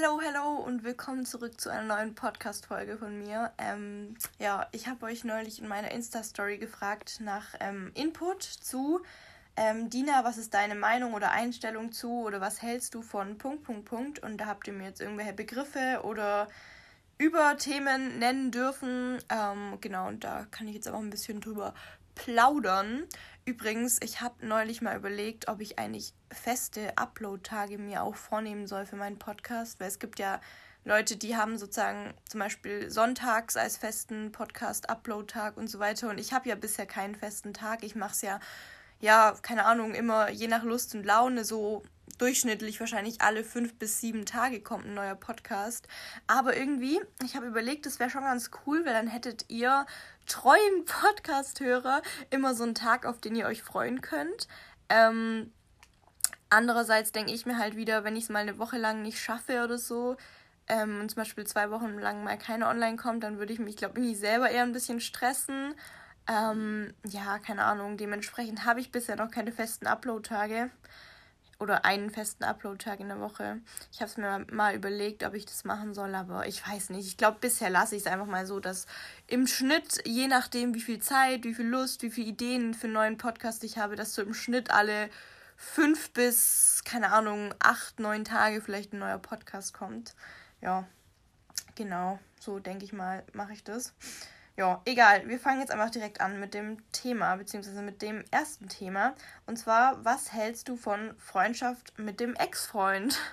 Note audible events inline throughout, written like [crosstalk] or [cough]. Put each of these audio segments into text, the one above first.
Hello, hello und willkommen zurück zu einer neuen Podcast-Folge von mir. Ähm, ja, ich habe euch neulich in meiner Insta-Story gefragt nach ähm, Input zu ähm, Dina, was ist deine Meinung oder Einstellung zu oder was hältst du von Punkt, Punkt, Punkt? Und da habt ihr mir jetzt irgendwelche Begriffe oder Überthemen nennen dürfen. Ähm, genau, und da kann ich jetzt auch ein bisschen drüber plaudern. Übrigens, ich habe neulich mal überlegt, ob ich eigentlich feste Upload-Tage mir auch vornehmen soll für meinen Podcast, weil es gibt ja Leute, die haben sozusagen zum Beispiel sonntags als festen Podcast-Upload-Tag und so weiter. Und ich habe ja bisher keinen festen Tag. Ich mache es ja, ja, keine Ahnung, immer je nach Lust und Laune so durchschnittlich wahrscheinlich alle fünf bis sieben Tage kommt ein neuer Podcast. Aber irgendwie, ich habe überlegt, das wäre schon ganz cool, weil dann hättet ihr treuen Podcast-Hörer immer so einen Tag, auf den ihr euch freuen könnt. Ähm, andererseits denke ich mir halt wieder, wenn ich es mal eine Woche lang nicht schaffe oder so, ähm, und zum Beispiel zwei Wochen lang mal keine online kommt, dann würde ich mich, glaube ich, selber eher ein bisschen stressen. Ähm, ja, keine Ahnung. Dementsprechend habe ich bisher noch keine festen Upload-Tage oder einen festen Upload-Tag in der Woche. Ich habe es mir mal überlegt, ob ich das machen soll, aber ich weiß nicht. Ich glaube, bisher lasse ich es einfach mal so, dass im Schnitt, je nachdem, wie viel Zeit, wie viel Lust, wie viele Ideen für einen neuen Podcast ich habe, dass so im Schnitt alle fünf bis, keine Ahnung, acht, neun Tage vielleicht ein neuer Podcast kommt. Ja, genau. So denke ich mal, mache ich das. Ja, egal. Wir fangen jetzt einfach direkt an mit dem Thema, beziehungsweise mit dem ersten Thema. Und zwar, was hältst du von Freundschaft mit dem Ex-Freund? [laughs]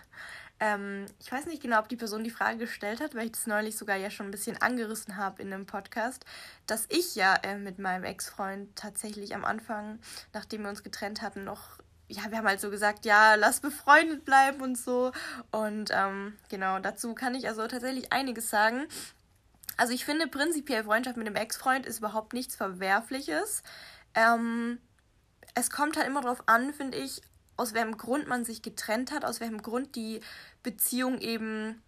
Ähm, ich weiß nicht genau, ob die Person die Frage gestellt hat, weil ich das neulich sogar ja schon ein bisschen angerissen habe in einem Podcast, dass ich ja äh, mit meinem Ex-Freund tatsächlich am Anfang, nachdem wir uns getrennt hatten, noch ja, wir haben halt so gesagt, ja, lass befreundet bleiben und so. Und ähm, genau, dazu kann ich also tatsächlich einiges sagen. Also ich finde prinzipiell Freundschaft mit dem Ex-Freund ist überhaupt nichts Verwerfliches. Ähm, es kommt halt immer darauf an, finde ich, aus welchem Grund man sich getrennt hat, aus welchem Grund die Beziehung eben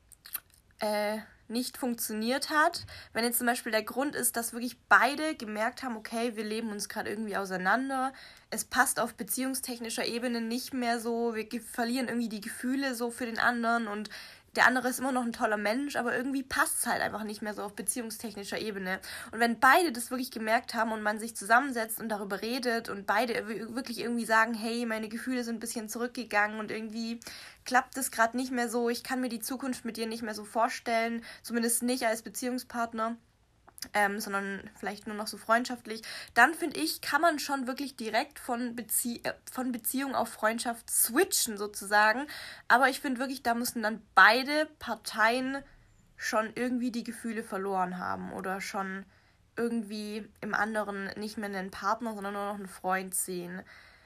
äh, nicht funktioniert hat. Wenn jetzt zum Beispiel der Grund ist, dass wirklich beide gemerkt haben, okay, wir leben uns gerade irgendwie auseinander, es passt auf beziehungstechnischer Ebene nicht mehr so, wir verlieren irgendwie die Gefühle so für den anderen und der andere ist immer noch ein toller Mensch, aber irgendwie passt es halt einfach nicht mehr so auf beziehungstechnischer Ebene. Und wenn beide das wirklich gemerkt haben und man sich zusammensetzt und darüber redet und beide wirklich irgendwie sagen, hey, meine Gefühle sind ein bisschen zurückgegangen und irgendwie klappt es gerade nicht mehr so, ich kann mir die Zukunft mit dir nicht mehr so vorstellen, zumindest nicht als Beziehungspartner ähm, sondern vielleicht nur noch so freundschaftlich, dann finde ich, kann man schon wirklich direkt von, Bezie äh, von Beziehung auf Freundschaft switchen sozusagen. Aber ich finde wirklich, da müssen dann beide Parteien schon irgendwie die Gefühle verloren haben oder schon irgendwie im anderen nicht mehr einen Partner, sondern nur noch einen Freund sehen.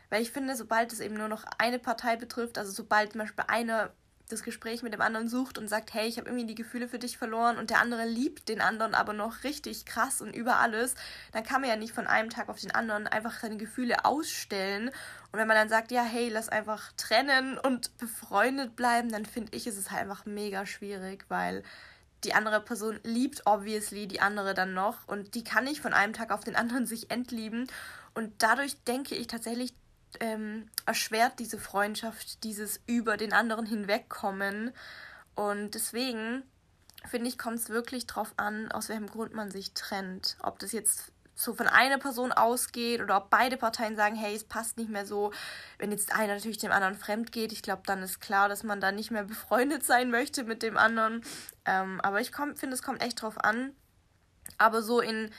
Weil ich finde, sobald es eben nur noch eine Partei betrifft, also sobald zum Beispiel eine das Gespräch mit dem anderen sucht und sagt, hey, ich habe irgendwie die Gefühle für dich verloren und der andere liebt den anderen aber noch richtig krass und über alles, dann kann man ja nicht von einem Tag auf den anderen einfach seine Gefühle ausstellen. Und wenn man dann sagt, ja, hey, lass einfach trennen und befreundet bleiben, dann finde ich, ist es halt einfach mega schwierig, weil die andere Person liebt obviously die andere dann noch und die kann nicht von einem Tag auf den anderen [laughs] sich entlieben. Und dadurch denke ich tatsächlich, ähm, erschwert diese Freundschaft, dieses über den anderen hinwegkommen. Und deswegen finde ich, kommt es wirklich darauf an, aus welchem Grund man sich trennt. Ob das jetzt so von einer Person ausgeht oder ob beide Parteien sagen, hey, es passt nicht mehr so. Wenn jetzt einer natürlich dem anderen fremd geht, ich glaube, dann ist klar, dass man da nicht mehr [laughs] befreundet sein möchte mit dem anderen. Ähm, aber ich finde, es kommt echt drauf an. Aber so in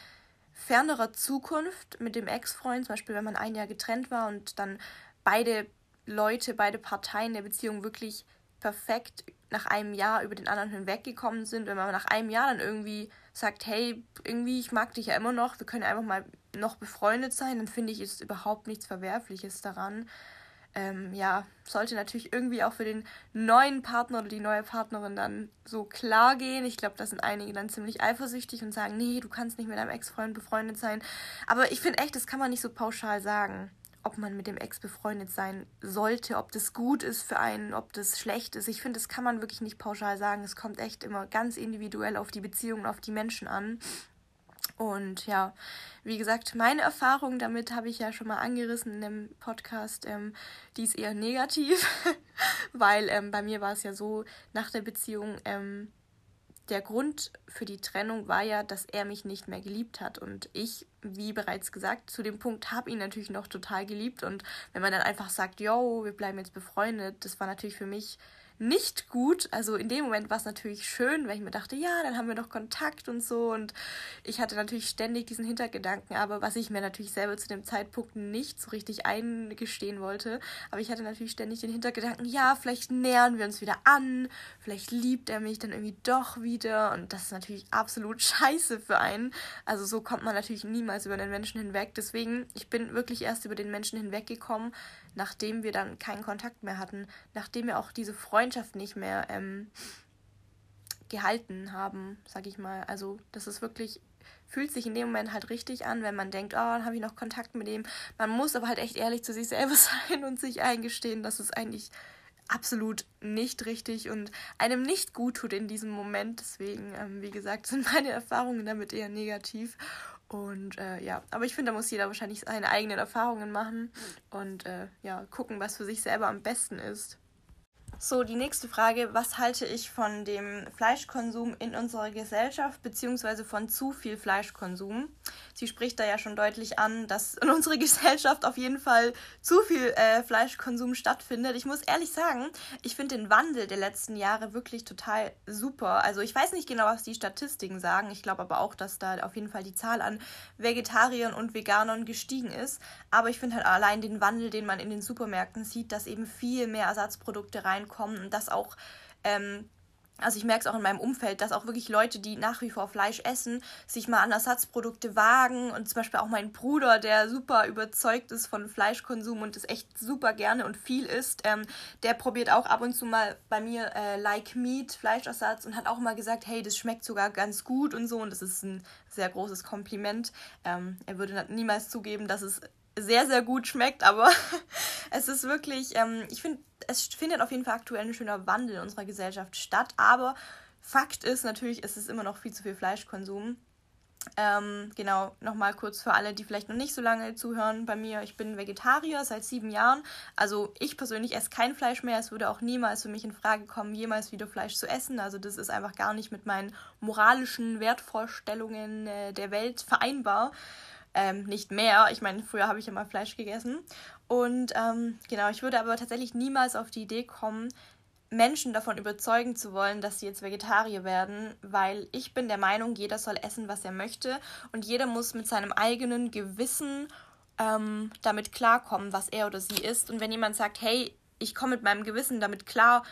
fernerer Zukunft mit dem Ex-Freund, zum Beispiel wenn man ein Jahr getrennt war und dann beide Leute, beide Parteien der Beziehung wirklich perfekt nach einem Jahr über den anderen hinweggekommen sind, wenn man nach einem Jahr dann irgendwie sagt, hey, irgendwie, ich mag dich ja immer noch, wir können einfach mal noch befreundet sein, dann finde ich, ist überhaupt nichts Verwerfliches daran ähm, ja, sollte natürlich irgendwie auch für den neuen Partner oder die neue Partnerin dann so klar gehen. Ich glaube, da sind einige dann ziemlich eifersüchtig und sagen, nee, du kannst nicht mit deinem Ex-Freund befreundet sein. Aber ich finde echt, das kann man nicht so pauschal sagen, ob man mit dem Ex befreundet sein sollte, ob das gut ist für einen, ob das schlecht ist. Ich finde, das kann man wirklich nicht pauschal sagen. Es kommt echt immer ganz individuell auf die Beziehungen, auf die Menschen an. Und ja, wie gesagt, meine Erfahrung damit habe ich ja schon mal angerissen in dem Podcast. Ähm, die ist eher negativ, [laughs] weil ähm, bei mir war es ja so, nach der Beziehung, ähm, der Grund für die Trennung war ja, dass er mich nicht mehr geliebt hat. Und ich, wie bereits gesagt, zu dem Punkt habe ihn natürlich noch total geliebt. Und wenn man dann einfach sagt, yo, wir bleiben jetzt befreundet, das war natürlich für mich nicht gut. Also in dem Moment war es natürlich schön, weil ich mir dachte, ja, dann haben wir noch Kontakt und so. Und ich hatte natürlich ständig diesen Hintergedanken, aber was ich mir natürlich selber zu dem Zeitpunkt nicht so richtig eingestehen wollte. Aber ich hatte natürlich ständig den Hintergedanken, ja, vielleicht nähern wir uns wieder an, vielleicht liebt er mich dann irgendwie doch wieder. Und das ist natürlich absolut [laughs] scheiße für einen. Also so kommt man natürlich niemals über den Menschen hinweg. Deswegen, ich bin wirklich erst über den Menschen hinweggekommen, nachdem wir dann keinen Kontakt mehr hatten, nachdem wir auch diese Freundschaft nicht mehr ähm, gehalten haben, sag ich mal. Also das ist wirklich, fühlt sich in dem Moment halt richtig an, wenn man denkt, oh, dann habe ich noch Kontakt mit ihm. Man muss aber halt echt ehrlich zu sich selber [laughs] sein und sich eingestehen, dass es eigentlich absolut nicht richtig und einem nicht gut tut in diesem Moment. Deswegen, ähm, wie gesagt, [laughs] sind meine Erfahrungen damit eher negativ. Und äh, ja, aber ich finde, da muss jeder wahrscheinlich seine eigenen Erfahrungen machen und äh, ja, gucken, was für sich selber am besten ist. So, die nächste Frage, was halte ich von dem Fleischkonsum in unserer Gesellschaft beziehungsweise von zu viel Fleischkonsum? Sie spricht da ja schon deutlich an, dass in unserer [laughs] Gesellschaft auf jeden Fall zu viel äh, Fleischkonsum stattfindet. Ich muss ehrlich sagen, ich finde den Wandel der letzten Jahre wirklich total super. Also ich weiß nicht genau, was die Statistiken sagen. Ich glaube aber auch, dass da auf jeden Fall die Zahl an Vegetariern und Veganern gestiegen ist. Aber ich finde halt allein den Wandel, den man in den Supermärkten sieht, dass eben viel mehr Ersatzprodukte reinkommen kommen und das auch, ähm, also ich merke es auch in meinem Umfeld, dass auch wirklich Leute, die nach wie vor Fleisch essen, sich mal an Ersatzprodukte wagen und zum Beispiel auch mein Bruder, der super überzeugt ist von Fleischkonsum und das echt super gerne und viel isst, ähm, der probiert auch ab und zu mal bei mir äh, Like Meat, Fleischersatz und hat auch mal gesagt, hey, das schmeckt sogar ganz gut und so und das ist ein sehr großes Kompliment. Ähm, er würde niemals zugeben, dass es sehr, sehr gut schmeckt, aber [laughs] es ist wirklich, ähm, ich finde, es findet auf jeden Fall aktuell ein schöner Wandel in unserer Gesellschaft statt, aber Fakt ist natürlich, es ist immer noch viel zu viel Fleischkonsum. Ähm, genau, nochmal kurz für alle, die vielleicht noch nicht so lange zuhören bei mir. Ich bin Vegetarier seit sieben Jahren. Also ich persönlich esse kein Fleisch mehr. Es würde auch niemals für mich in Frage kommen, jemals wieder Fleisch zu essen. Also das ist einfach gar nicht mit meinen moralischen Wertvorstellungen äh, der Welt vereinbar ähm, nicht mehr. Ich meine, früher habe ich immer Fleisch gegessen. Und ähm, genau, ich würde aber tatsächlich niemals auf die Idee kommen, Menschen davon überzeugen zu wollen, dass sie jetzt Vegetarier werden, weil ich bin der Meinung, jeder soll essen, was er möchte und jeder muss mit seinem eigenen Gewissen ähm, damit klarkommen, was er oder sie isst. Und wenn jemand sagt, hey, ich komme mit meinem Gewissen damit klar,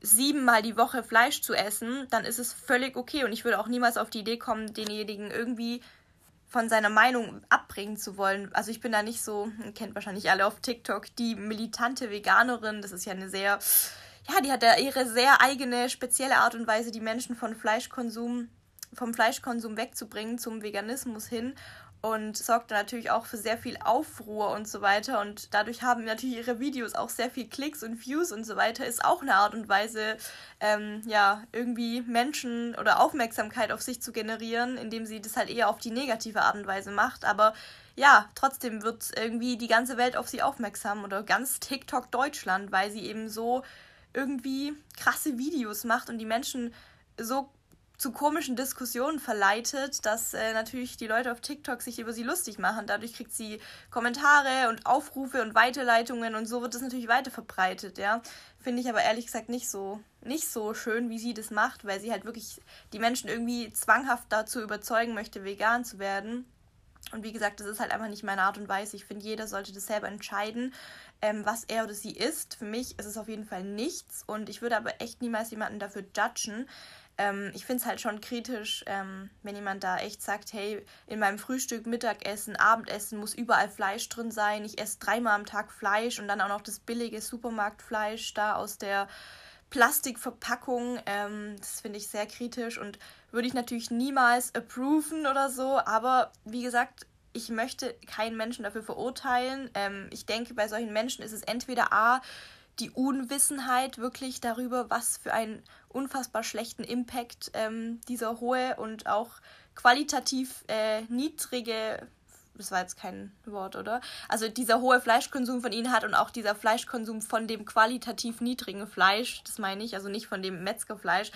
siebenmal die Woche Fleisch zu essen, dann ist es völlig okay und ich würde auch niemals auf die Idee kommen, denjenigen irgendwie von seiner Meinung abbringen zu wollen. Also ich bin da nicht so, kennt wahrscheinlich alle auf TikTok, die militante Veganerin. Das ist ja eine sehr, ja, die hat ja ihre sehr eigene, spezielle Art und Weise, die Menschen von Fleischkonsum, vom Fleischkonsum wegzubringen zum Veganismus hin und sorgte natürlich auch für sehr viel Aufruhr und so weiter. Und dadurch haben natürlich ihre Videos auch sehr viel Klicks und Views und so weiter. Ist auch eine Art und Weise, ähm, ja, irgendwie Menschen oder Aufmerksamkeit auf sich zu generieren, indem sie das halt eher auf die negative Art und Weise macht. Aber ja, trotzdem wird irgendwie die ganze Welt auf sie aufmerksam oder ganz TikTok Deutschland, weil sie eben so irgendwie krasse Videos macht und die Menschen so zu komischen Diskussionen verleitet, dass äh, natürlich die Leute auf TikTok sich über sie lustig machen. Dadurch kriegt sie Kommentare und Aufrufe und Weiterleitungen und so wird es natürlich weiter verbreitet, ja. Finde ich aber ehrlich gesagt nicht so, nicht so schön, wie sie das macht, weil sie halt wirklich die Menschen irgendwie zwanghaft dazu überzeugen möchte, vegan zu werden. Und wie gesagt, das ist halt einfach nicht meine Art und Weise. Ich finde, jeder sollte das selber entscheiden, ähm, was er oder sie isst. Für mich ist es auf jeden Fall nichts und ich würde aber echt niemals jemanden dafür judgen, ähm, ich finde es halt schon kritisch, ähm, wenn jemand da echt sagt, hey, in meinem Frühstück, Mittagessen, Abendessen muss überall Fleisch drin sein. Ich esse dreimal am Tag Fleisch und dann auch noch das billige Supermarktfleisch da aus der Plastikverpackung. Ähm, das finde ich sehr kritisch und würde ich natürlich niemals approven oder so. Aber wie gesagt, ich möchte keinen Menschen dafür verurteilen. Ähm, ich denke, bei solchen Menschen ist es entweder A, die Unwissenheit wirklich darüber, was für einen unfassbar schlechten Impact ähm, dieser hohe und auch qualitativ äh, niedrige das war jetzt kein Wort, oder? Also dieser hohe Fleischkonsum von ihnen hat und auch dieser Fleischkonsum von dem qualitativ niedrigen Fleisch, das meine ich, also nicht von dem Metzgerfleisch.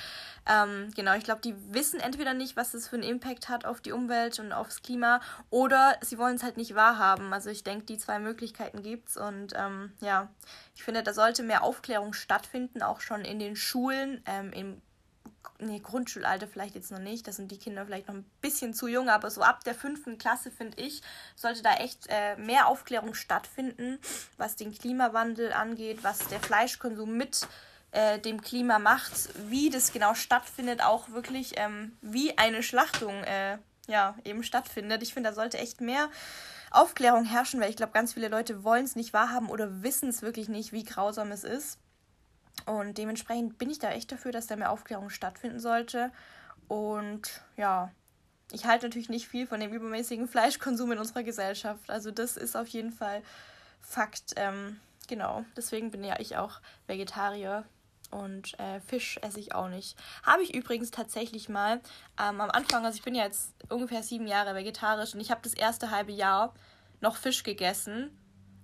Ähm, genau, ich glaube, die wissen entweder nicht, was das für einen Impact hat auf die Umwelt und aufs Klima, oder sie wollen es halt nicht wahrhaben. Also ich denke, die zwei Möglichkeiten gibt es und ähm, ja, ich finde, da sollte mehr Aufklärung stattfinden, auch schon in den Schulen, ähm, im nee, Grundschulalter vielleicht jetzt noch nicht, da sind die Kinder vielleicht noch ein bisschen zu jung, aber so ab der fünften Klasse, finde ich, sollte da echt äh, mehr Aufklärung stattfinden, was den Klimawandel angeht, was der Fleischkonsum mit äh, dem Klima macht, wie das genau stattfindet, auch wirklich ähm, wie eine Schlachtung äh, ja, eben stattfindet. Ich finde, da sollte echt mehr Aufklärung herrschen, weil ich glaube, ganz viele Leute wollen es nicht wahrhaben oder wissen es wirklich nicht, wie grausam es ist. Und dementsprechend bin ich da echt dafür, dass da mehr Aufklärung stattfinden sollte. Und ja, ich halte natürlich nicht viel von dem übermäßigen [laughs] Fleischkonsum in unserer Gesellschaft. Also das ist auf jeden Fall Fakt. Ähm, genau, deswegen bin ja ich auch Vegetarier und äh, Fisch esse ich auch nicht. Habe ich übrigens tatsächlich mal ähm, am Anfang, also ich bin ja jetzt ungefähr sieben Jahre vegetarisch und ich habe das erste halbe Jahr noch Fisch gegessen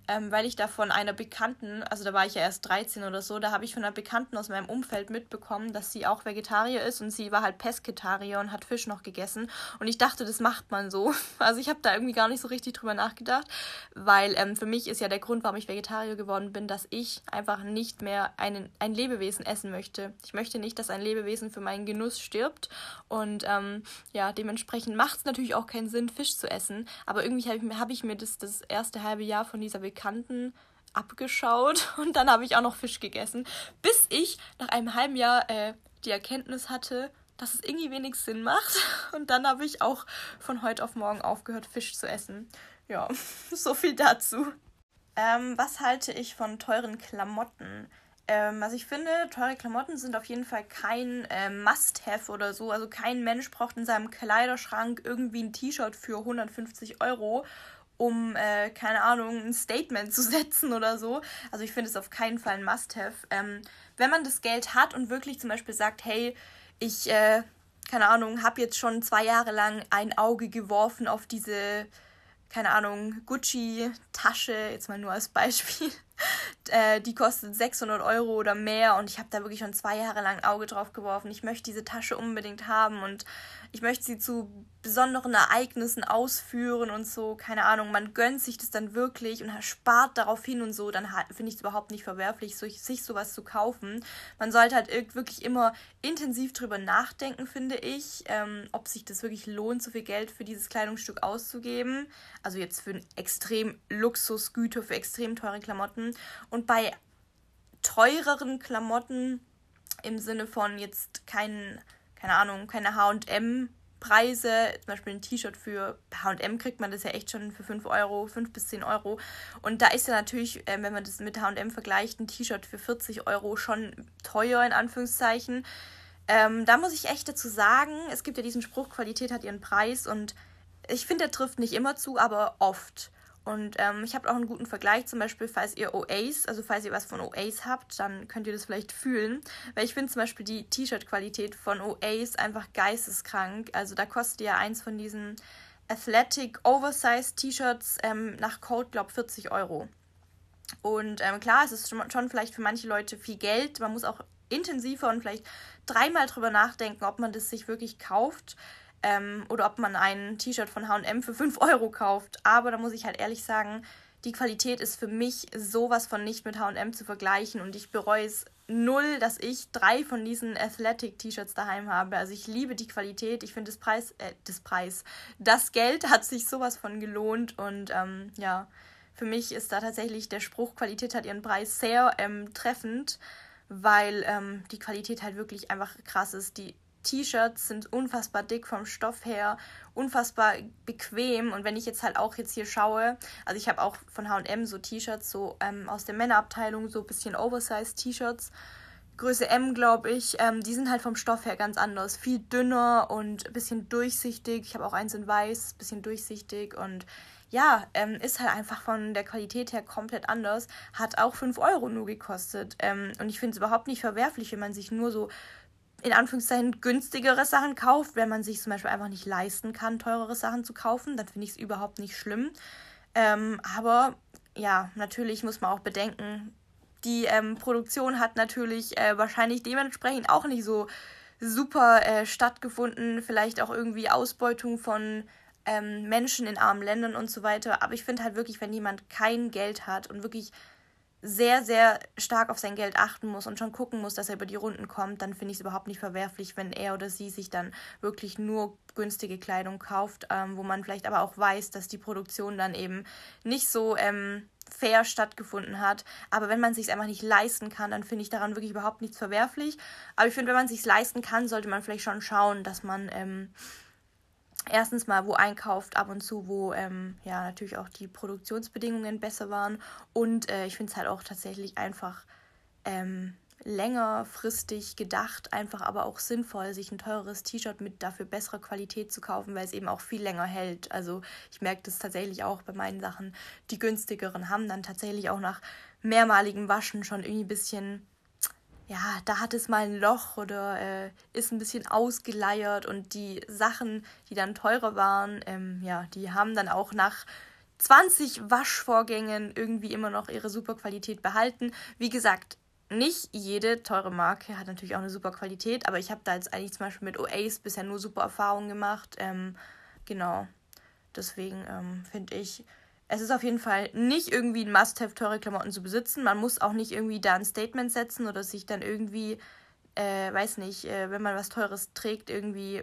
ähm, weil ich da von einer Bekannten, also da war ich ja erst 13 oder so, da habe ich von einer Bekannten aus meinem Umfeld mitbekommen, dass sie auch Vegetarier ist und sie war halt Pesketarier und hat Fisch noch gegessen. Und ich dachte, das macht man so. [laughs] Also ich habe da irgendwie gar nicht so richtig drüber nachgedacht, weil ähm, für mich ist ja der Grund, warum ich Vegetarier geworden bin, dass ich einfach nicht mehr einen, ein Lebewesen essen möchte. Ich möchte nicht, dass ein Lebewesen für meinen Genuss stirbt. Und ähm, ja, dementsprechend macht es natürlich auch keinen Sinn, Fisch zu essen. Aber irgendwie habe ich, hab ich mir das, das erste halbe Jahr von dieser Bekannten Bekannten abgeschaut [laughs] und dann habe ich auch noch Fisch gegessen, bis ich nach einem halben Jahr äh, die Erkenntnis hatte, dass es irgendwie wenig Sinn macht. [laughs] Und dann habe ich auch von heute auf morgen aufgehört, Fisch zu essen. Ja, [laughs] so viel dazu. Ähm, was halte ich von teuren Klamotten? Ähm, also ich finde, teure Klamotten sind auf jeden Fall kein äh, Must-Have oder so. Also kein Mensch braucht in seinem Kleiderschrank irgendwie ein T-Shirt für 150 Euro um, äh, keine Ahnung, ein Statement zu [laughs] setzen oder so. Also ich finde es auf keinen Fall ein Must-Have. Ähm, wenn man das Geld hat und wirklich zum Beispiel sagt, hey, ich, äh, keine Ahnung, habe jetzt schon zwei Jahre lang ein Auge geworfen auf diese, keine Ahnung, Gucci-Tasche, jetzt mal nur als Beispiel. [laughs] äh, die kostet 600 Euro oder mehr und ich habe da wirklich schon zwei Jahre lang ein Auge drauf geworfen. Ich möchte diese Tasche unbedingt haben und ich möchte sie zu besonderen Ereignissen ausführen und so, keine Ahnung, man gönnt sich das dann wirklich und spart darauf hin und so, dann finde ich es überhaupt nicht verwerflich, sich sowas zu kaufen. Man sollte halt wirklich immer intensiv drüber nachdenken, finde ich, ähm, ob sich das wirklich lohnt, so viel Geld für dieses Kleidungsstück auszugeben. Also jetzt für extrem Luxusgüter, für extrem teure Klamotten. Und bei teureren Klamotten im Sinne von jetzt keinen keine Ahnung, keine HM. Preise, zum Beispiel ein T-Shirt für HM kriegt man das ja echt schon für 5 Euro, 5 bis 10 Euro. Und da ist ja natürlich, äh, wenn man das mit HM vergleicht, ein T-Shirt für 40 Euro schon teuer in Anführungszeichen. Ähm, da muss ich echt dazu sagen, es gibt ja diesen Spruch, Qualität hat ihren Preis und ich finde, der trifft nicht immer zu, aber oft. Und ähm, ich habe auch einen guten Vergleich, zum Beispiel, falls ihr OAs, also falls ihr was von OAs habt, dann könnt ihr das vielleicht fühlen. Weil ich finde zum Beispiel die T-Shirt-Qualität von OAs einfach geisteskrank. Also da kostet ja eins von diesen Athletic Oversized T-Shirts ähm, nach Code, glaube ich, 40 Euro. Und ähm, klar, es ist schon, schon vielleicht für manche Leute viel Geld. Man muss auch intensiver und vielleicht dreimal drüber nachdenken, ob man das sich wirklich kauft ähm, oder ob man ein T-Shirt von HM für 5 Euro kauft. Aber da muss ich halt ehrlich sagen, die Qualität ist für mich sowas von nicht mit HM zu vergleichen und ich bereue es null, dass ich drei von diesen Athletic-T-Shirts daheim habe. Also ich liebe die Qualität, ich finde das Preis, äh, das Preis, das Geld hat sich sowas von gelohnt und ähm, ja, für mich ist da tatsächlich der Spruch, Qualität hat ihren Preis sehr ähm, treffend, weil ähm, die Qualität halt wirklich einfach krass ist. Die T-Shirts sind unfassbar dick vom Stoff her, unfassbar bequem. Und wenn ich jetzt halt auch jetzt hier schaue, also ich habe auch von HM so T-Shirts, so ähm, aus der Männerabteilung, so ein bisschen Oversized T-Shirts. Größe M, glaube ich. Ähm, die sind halt vom Stoff her ganz anders. Viel dünner und ein bisschen durchsichtig. Ich habe auch eins in weiß, ein bisschen durchsichtig und ja, ähm, ist halt einfach von der Qualität her komplett anders. Hat auch 5 Euro nur gekostet. Ähm, und ich finde es überhaupt nicht verwerflich, wenn man sich nur so in Anführungszeichen günstigere Sachen kauft, wenn man sich zum Beispiel einfach nicht leisten kann, teurere Sachen zu kaufen, dann finde ich es überhaupt nicht schlimm. Ähm, aber ja, natürlich muss man auch bedenken, die ähm, Produktion hat natürlich äh, wahrscheinlich dementsprechend auch nicht so super äh, stattgefunden. Vielleicht auch irgendwie Ausbeutung von ähm, Menschen in armen Ländern und so weiter. Aber ich finde halt wirklich, wenn jemand kein Geld hat und wirklich sehr, sehr stark auf sein Geld achten muss und schon gucken muss, dass er über die Runden kommt, dann finde ich es überhaupt nicht verwerflich, wenn er oder sie sich dann wirklich nur günstige Kleidung kauft, ähm, wo man vielleicht aber auch weiß, dass die Produktion dann eben nicht so ähm, fair stattgefunden hat. Aber wenn man es sich einfach nicht leisten kann, dann finde ich daran wirklich überhaupt nichts verwerflich. Aber ich finde, wenn man sich leisten kann, sollte man vielleicht schon schauen, dass man ähm, erstens mal wo einkauft, ab und zu, wo ähm, ja natürlich auch die Produktionsbedingungen besser waren. Und äh, ich finde es halt auch tatsächlich einfach ähm, längerfristig gedacht, einfach aber auch sinnvoll, sich ein teures T-Shirt mit dafür besserer Qualität zu kaufen, weil es eben auch viel länger hält. Also ich merke das tatsächlich auch bei meinen Sachen. Die günstigeren haben dann tatsächlich auch nach mehrmaligem Waschen schon irgendwie ein bisschen ja, da hat es mal ein Loch oder äh, ist ein bisschen ausgeleiert und die Sachen, die dann teurer waren, ähm, ja, die haben dann auch nach 20 Waschvorgängen irgendwie immer noch ihre super Qualität behalten. Wie gesagt, nicht jede teure Marke hat natürlich auch eine super Qualität, aber ich habe da jetzt eigentlich zum Beispiel mit Oace bisher nur super Erfahrungen gemacht. Ähm, genau. Deswegen ähm, finde ich, es ist auf jeden Fall nicht irgendwie ein Must-have, teure Klamotten zu besitzen. Man muss auch nicht irgendwie da ein Statement setzen oder sich dann irgendwie, äh, weiß nicht, äh, wenn man was Teures trägt, irgendwie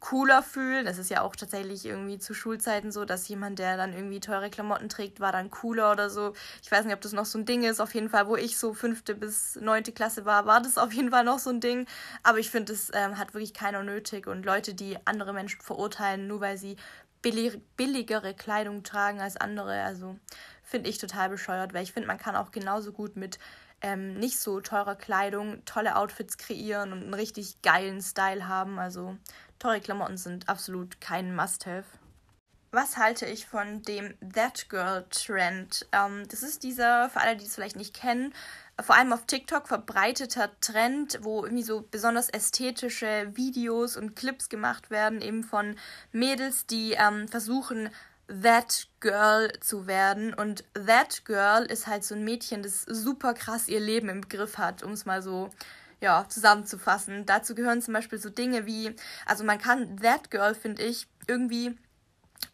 cooler fühlen. Das ist ja auch tatsächlich irgendwie zu Schulzeiten so, dass jemand, der dann irgendwie teure Klamotten trägt, war dann cooler oder so. Ich weiß nicht, ob das noch so ein Ding ist. Auf jeden Fall, wo ich so fünfte bis neunte Klasse war, war das auf jeden Fall noch so ein Ding. Aber ich finde, es ähm, hat wirklich keiner nötig. Und Leute, die andere Menschen verurteilen, nur weil sie billigere Kleidung tragen als andere. Also finde ich total bescheuert, weil ich finde, man kann auch genauso gut mit ähm, nicht so teurer Kleidung tolle Outfits kreieren und einen richtig geilen Style haben. Also teure Klamotten sind absolut kein Must-Have. Was halte ich von dem That Girl Trend? Ähm, das ist dieser, für alle, die es vielleicht nicht kennen, vor allem auf TikTok verbreiteter Trend, wo irgendwie so besonders ästhetische Videos und Clips gemacht werden, eben von Mädels, die ähm, versuchen, That Girl zu werden. Und That Girl ist halt so ein Mädchen, das super krass ihr Leben im Griff hat, um es mal so ja, zusammenzufassen. Dazu gehören zum Beispiel so Dinge wie, also man kann That Girl, finde ich, irgendwie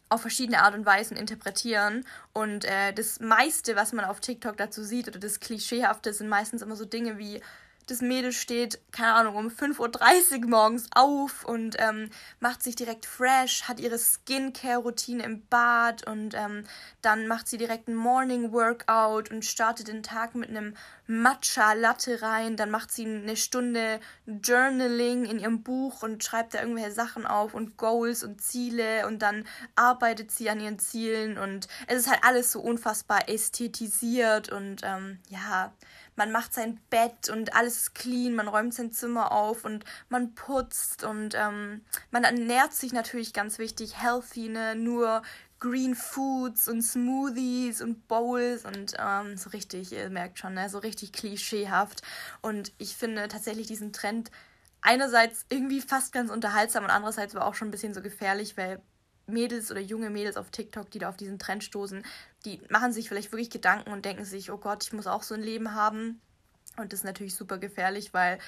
auf verschiedene Art und Weisen interpretieren. Und äh, das meiste, was man auf TikTok dazu sieht, oder das Klischeehafte, sind meistens immer so Dinge wie das Mädel steht, keine Ahnung, um 5.30 Uhr morgens auf und ähm, macht sich direkt fresh, hat ihre Skincare-Routine im Bad und ähm, dann macht sie direkt ein Morning-Workout und startet den Tag mit einem Matcha-Latte rein. Dann macht sie eine Stunde Journaling in ihrem Buch und schreibt da irgendwelche Sachen auf und Goals und Ziele und dann arbeitet sie an ihren Zielen und es ist halt alles so unfassbar ästhetisiert und ähm, ja, man macht sein Bett und alles clean, man räumt sein Zimmer auf und man putzt und ähm, man ernährt sich natürlich ganz wichtig, healthy, ne? Nur Green Foods und Smoothies und Bowls und ähm, so richtig, ihr merkt schon, ne? so richtig klischeehaft. Und ich finde tatsächlich diesen Trend einerseits irgendwie fast ganz unterhaltsam und andererseits aber auch schon ein bisschen so gefährlich, weil Mädels oder junge Mädels auf TikTok, die da auf diesen Trend stoßen, die machen sich vielleicht wirklich Gedanken und denken sich, oh Gott, ich muss auch so ein Leben haben. Und das ist natürlich super gefährlich, weil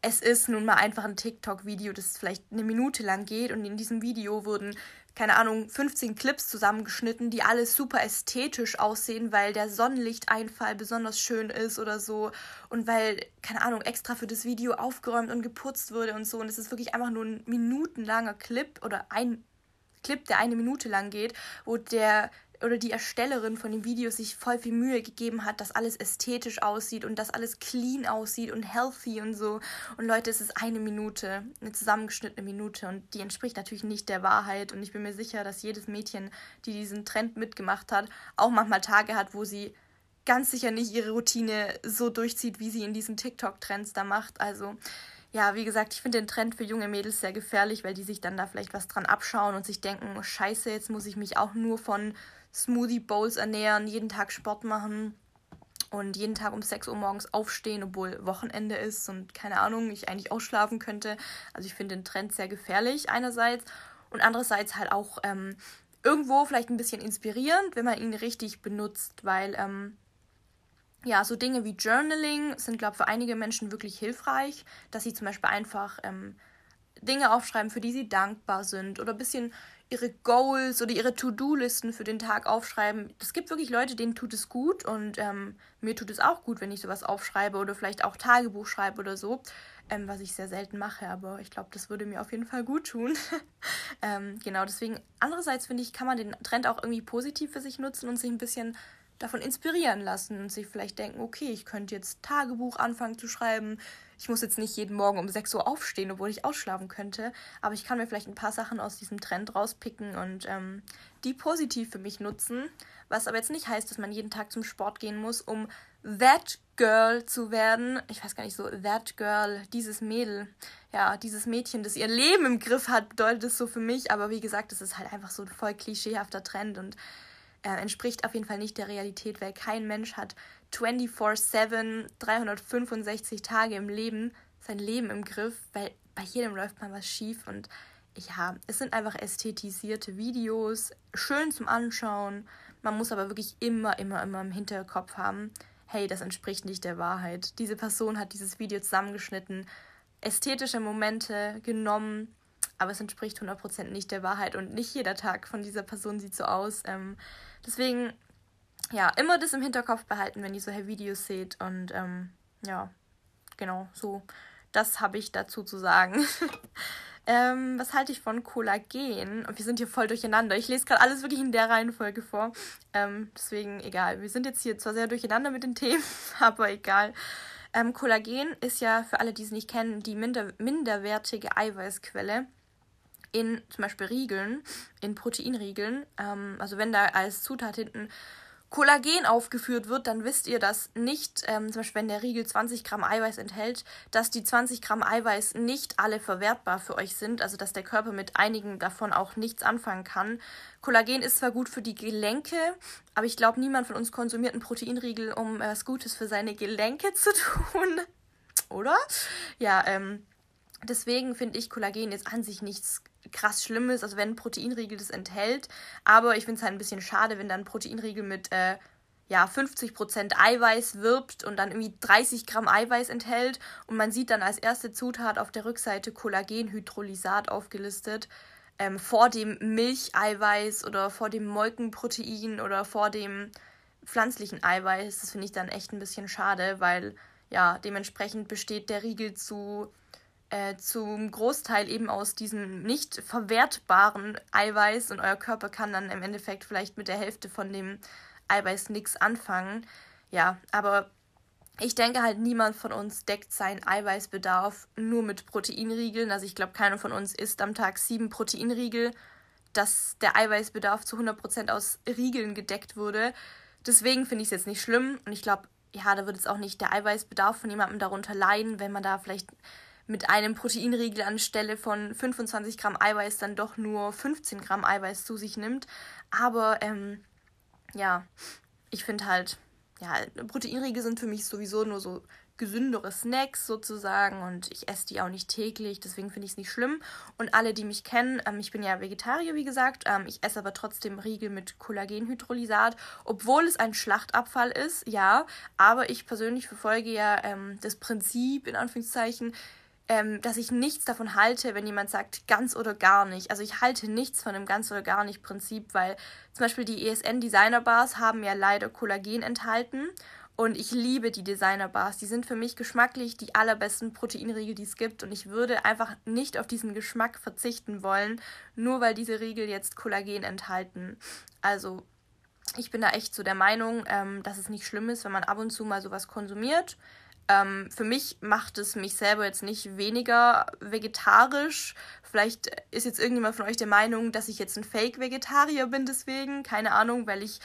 es ist nun mal einfach ein TikTok-Video, das vielleicht eine Minute lang geht. Und in diesem Video wurden, keine Ahnung, 15 Clips zusammengeschnitten, die alle super ästhetisch aussehen, weil der Sonnenlichteinfall besonders schön ist oder so. Und weil, keine Ahnung, extra für das Video aufgeräumt und geputzt wurde und so. Und es ist wirklich einfach nur ein minutenlanger Clip oder ein Clip, der eine Minute lang geht, wo der oder die Erstellerin von dem Video sich voll viel Mühe gegeben hat, dass alles ästhetisch aussieht und dass alles clean aussieht und healthy und so. Und Leute, es ist eine Minute, eine zusammengeschnittene Minute und die entspricht natürlich nicht der Wahrheit. Und ich bin mir sicher, dass jedes Mädchen, die diesen Trend mitgemacht hat, auch manchmal Tage hat, wo sie ganz sicher nicht ihre Routine so durchzieht, wie sie in diesen TikTok-Trends da macht. Also ja, wie gesagt, ich finde den Trend für junge Mädels sehr gefährlich, weil die sich dann da vielleicht was dran abschauen und sich denken, oh, scheiße, jetzt muss ich mich auch nur von Smoothie Bowls ernähren, jeden Tag Sport machen und jeden Tag um 6 Uhr morgens aufstehen, obwohl Wochenende ist und keine Ahnung, ich eigentlich ausschlafen könnte. Also ich finde den Trend sehr gefährlich einerseits und andererseits halt auch ähm, irgendwo vielleicht ein bisschen inspirierend, wenn man ihn richtig benutzt, weil ähm, ja, so Dinge wie Journaling sind, glaube ich, für einige Menschen wirklich hilfreich, dass sie zum Beispiel einfach ähm, Dinge aufschreiben, für die sie dankbar sind oder ein bisschen ihre Goals oder ihre To-Do-Listen für den Tag aufschreiben. Es gibt wirklich Leute, denen tut es gut und ähm, mir tut es auch gut, wenn ich sowas aufschreibe oder vielleicht auch Tagebuch schreibe oder so, ähm, was ich sehr selten mache, aber ich glaube, das würde mir auf jeden Fall gut tun. [laughs] ähm, genau, deswegen, andererseits finde ich, kann man den Trend auch irgendwie positiv für sich nutzen und sich ein bisschen davon inspirieren lassen und sich vielleicht denken, okay, ich könnte jetzt Tagebuch anfangen zu schreiben, ich muss jetzt nicht jeden Morgen um 6 Uhr aufstehen, obwohl ich ausschlafen könnte, aber ich kann mir vielleicht ein paar Sachen aus diesem Trend rauspicken und ähm, die positiv für mich nutzen. Was aber jetzt nicht heißt, dass man jeden Tag zum Sport gehen muss, um That Girl zu werden. Ich weiß gar nicht so, That Girl, dieses Mädel, ja, dieses Mädchen, das ihr Leben im Griff hat, bedeutet es so für mich. Aber wie gesagt, es ist halt einfach so ein voll klischeehafter Trend und äh, entspricht auf jeden Fall nicht der Realität, weil kein Mensch hat 24-7, 365 Tage im Leben, sein Leben im Griff, weil bei jedem läuft mal was schief und ja, es sind einfach ästhetisierte Videos, schön zum Anschauen. Man muss aber wirklich immer, immer, immer im Hinterkopf haben, hey, das entspricht nicht der Wahrheit. Diese Person hat dieses Video zusammengeschnitten, ästhetische Momente genommen, aber es entspricht 100% nicht der Wahrheit und nicht jeder Tag von dieser Person sieht so aus. Ähm, deswegen ja, immer das im Hinterkopf behalten, wenn ihr solche Videos seht. Und ähm, ja, genau, so. Das habe ich dazu zu sagen. [laughs] ähm, was halte ich von Kollagen? Und wir sind hier voll durcheinander. Ich lese gerade alles wirklich in der Reihenfolge vor. Ähm, deswegen egal. Wir sind jetzt hier zwar sehr durcheinander mit den [laughs] Themen, aber egal. Ähm, Kollagen ist ja für alle, die es nicht kennen, die minder minderwertige Eiweißquelle in zum Beispiel Riegeln, in Proteinriegeln. Ähm, also wenn da als Zutat hinten Kollagen aufgeführt wird, dann wisst ihr, dass nicht, ähm, zum Beispiel wenn der Riegel 20 Gramm Eiweiß enthält, dass die 20 Gramm Eiweiß nicht alle verwertbar für euch sind, also dass der Körper mit einigen davon auch nichts anfangen kann. Kollagen ist zwar gut für die Gelenke, aber ich glaube, niemand von uns konsumiert einen Proteinriegel, um äh, was Gutes für seine Gelenke [laughs] zu tun. Oder? Ja, ähm, deswegen finde ich Kollagen ist an sich nichts krass schlimm ist, also wenn ein Proteinriegel das enthält. Aber ich finde es halt ein bisschen schade, wenn dann ein Proteinriegel mit äh, ja, 50% Eiweiß wirbt und dann irgendwie 30 Gramm Eiweiß enthält und man sieht dann als erste Zutat auf der Rückseite Kollagenhydrolysat aufgelistet. Ähm, vor dem Milcheiweiß oder vor dem Molkenprotein oder vor dem pflanzlichen Eiweiß. Das finde ich dann echt ein bisschen schade, weil ja, dementsprechend besteht der Riegel zu äh, zum Großteil eben aus diesem nicht verwertbaren Eiweiß und euer Körper kann dann im Endeffekt vielleicht mit der Hälfte von dem Eiweiß nichts anfangen. Ja, aber ich denke halt, niemand von uns deckt seinen Eiweißbedarf nur mit Proteinriegeln. Also ich glaube, keiner von uns isst am Tag sieben Proteinriegel, dass der Eiweißbedarf zu 100% aus Riegeln gedeckt wurde. Deswegen finde ich es jetzt nicht schlimm und ich glaube, ja, da wird jetzt auch nicht der Eiweißbedarf von jemandem darunter leiden, wenn man da vielleicht mit einem Proteinriegel anstelle von 25 Gramm Eiweiß dann doch nur 15 Gramm Eiweiß zu sich nimmt. Aber ähm, ja, ich finde halt, ja, Proteinriegel sind für mich sowieso nur so gesündere Snacks sozusagen und ich esse die auch nicht täglich, deswegen finde ich es nicht schlimm. Und alle, die mich kennen, ähm, ich bin ja Vegetarier, wie gesagt, ähm, ich esse aber trotzdem Riegel mit Kollagenhydrolysat, obwohl es ein Schlachtabfall ist, ja, aber ich persönlich verfolge ja ähm, das Prinzip, in Anführungszeichen, ähm, dass ich nichts davon halte, wenn jemand sagt ganz oder gar nicht. Also ich halte nichts von dem ganz oder gar nicht Prinzip, weil zum Beispiel die ESN Designer Bars haben ja leider Kollagen enthalten. Und ich liebe die Designer Bars. Die sind für mich geschmacklich die allerbesten Proteinriegel, die es gibt. Und ich würde einfach nicht auf diesen Geschmack verzichten wollen, nur weil diese Riegel jetzt Kollagen enthalten. Also ich bin da echt so der Meinung, ähm, dass es nicht schlimm ist, wenn man ab und zu mal sowas konsumiert. Ähm, für mich macht es mich selber jetzt nicht weniger vegetarisch. Vielleicht ist jetzt irgendjemand von euch der Meinung, dass ich jetzt ein Fake-Vegetarier bin deswegen. Keine Ahnung, weil ich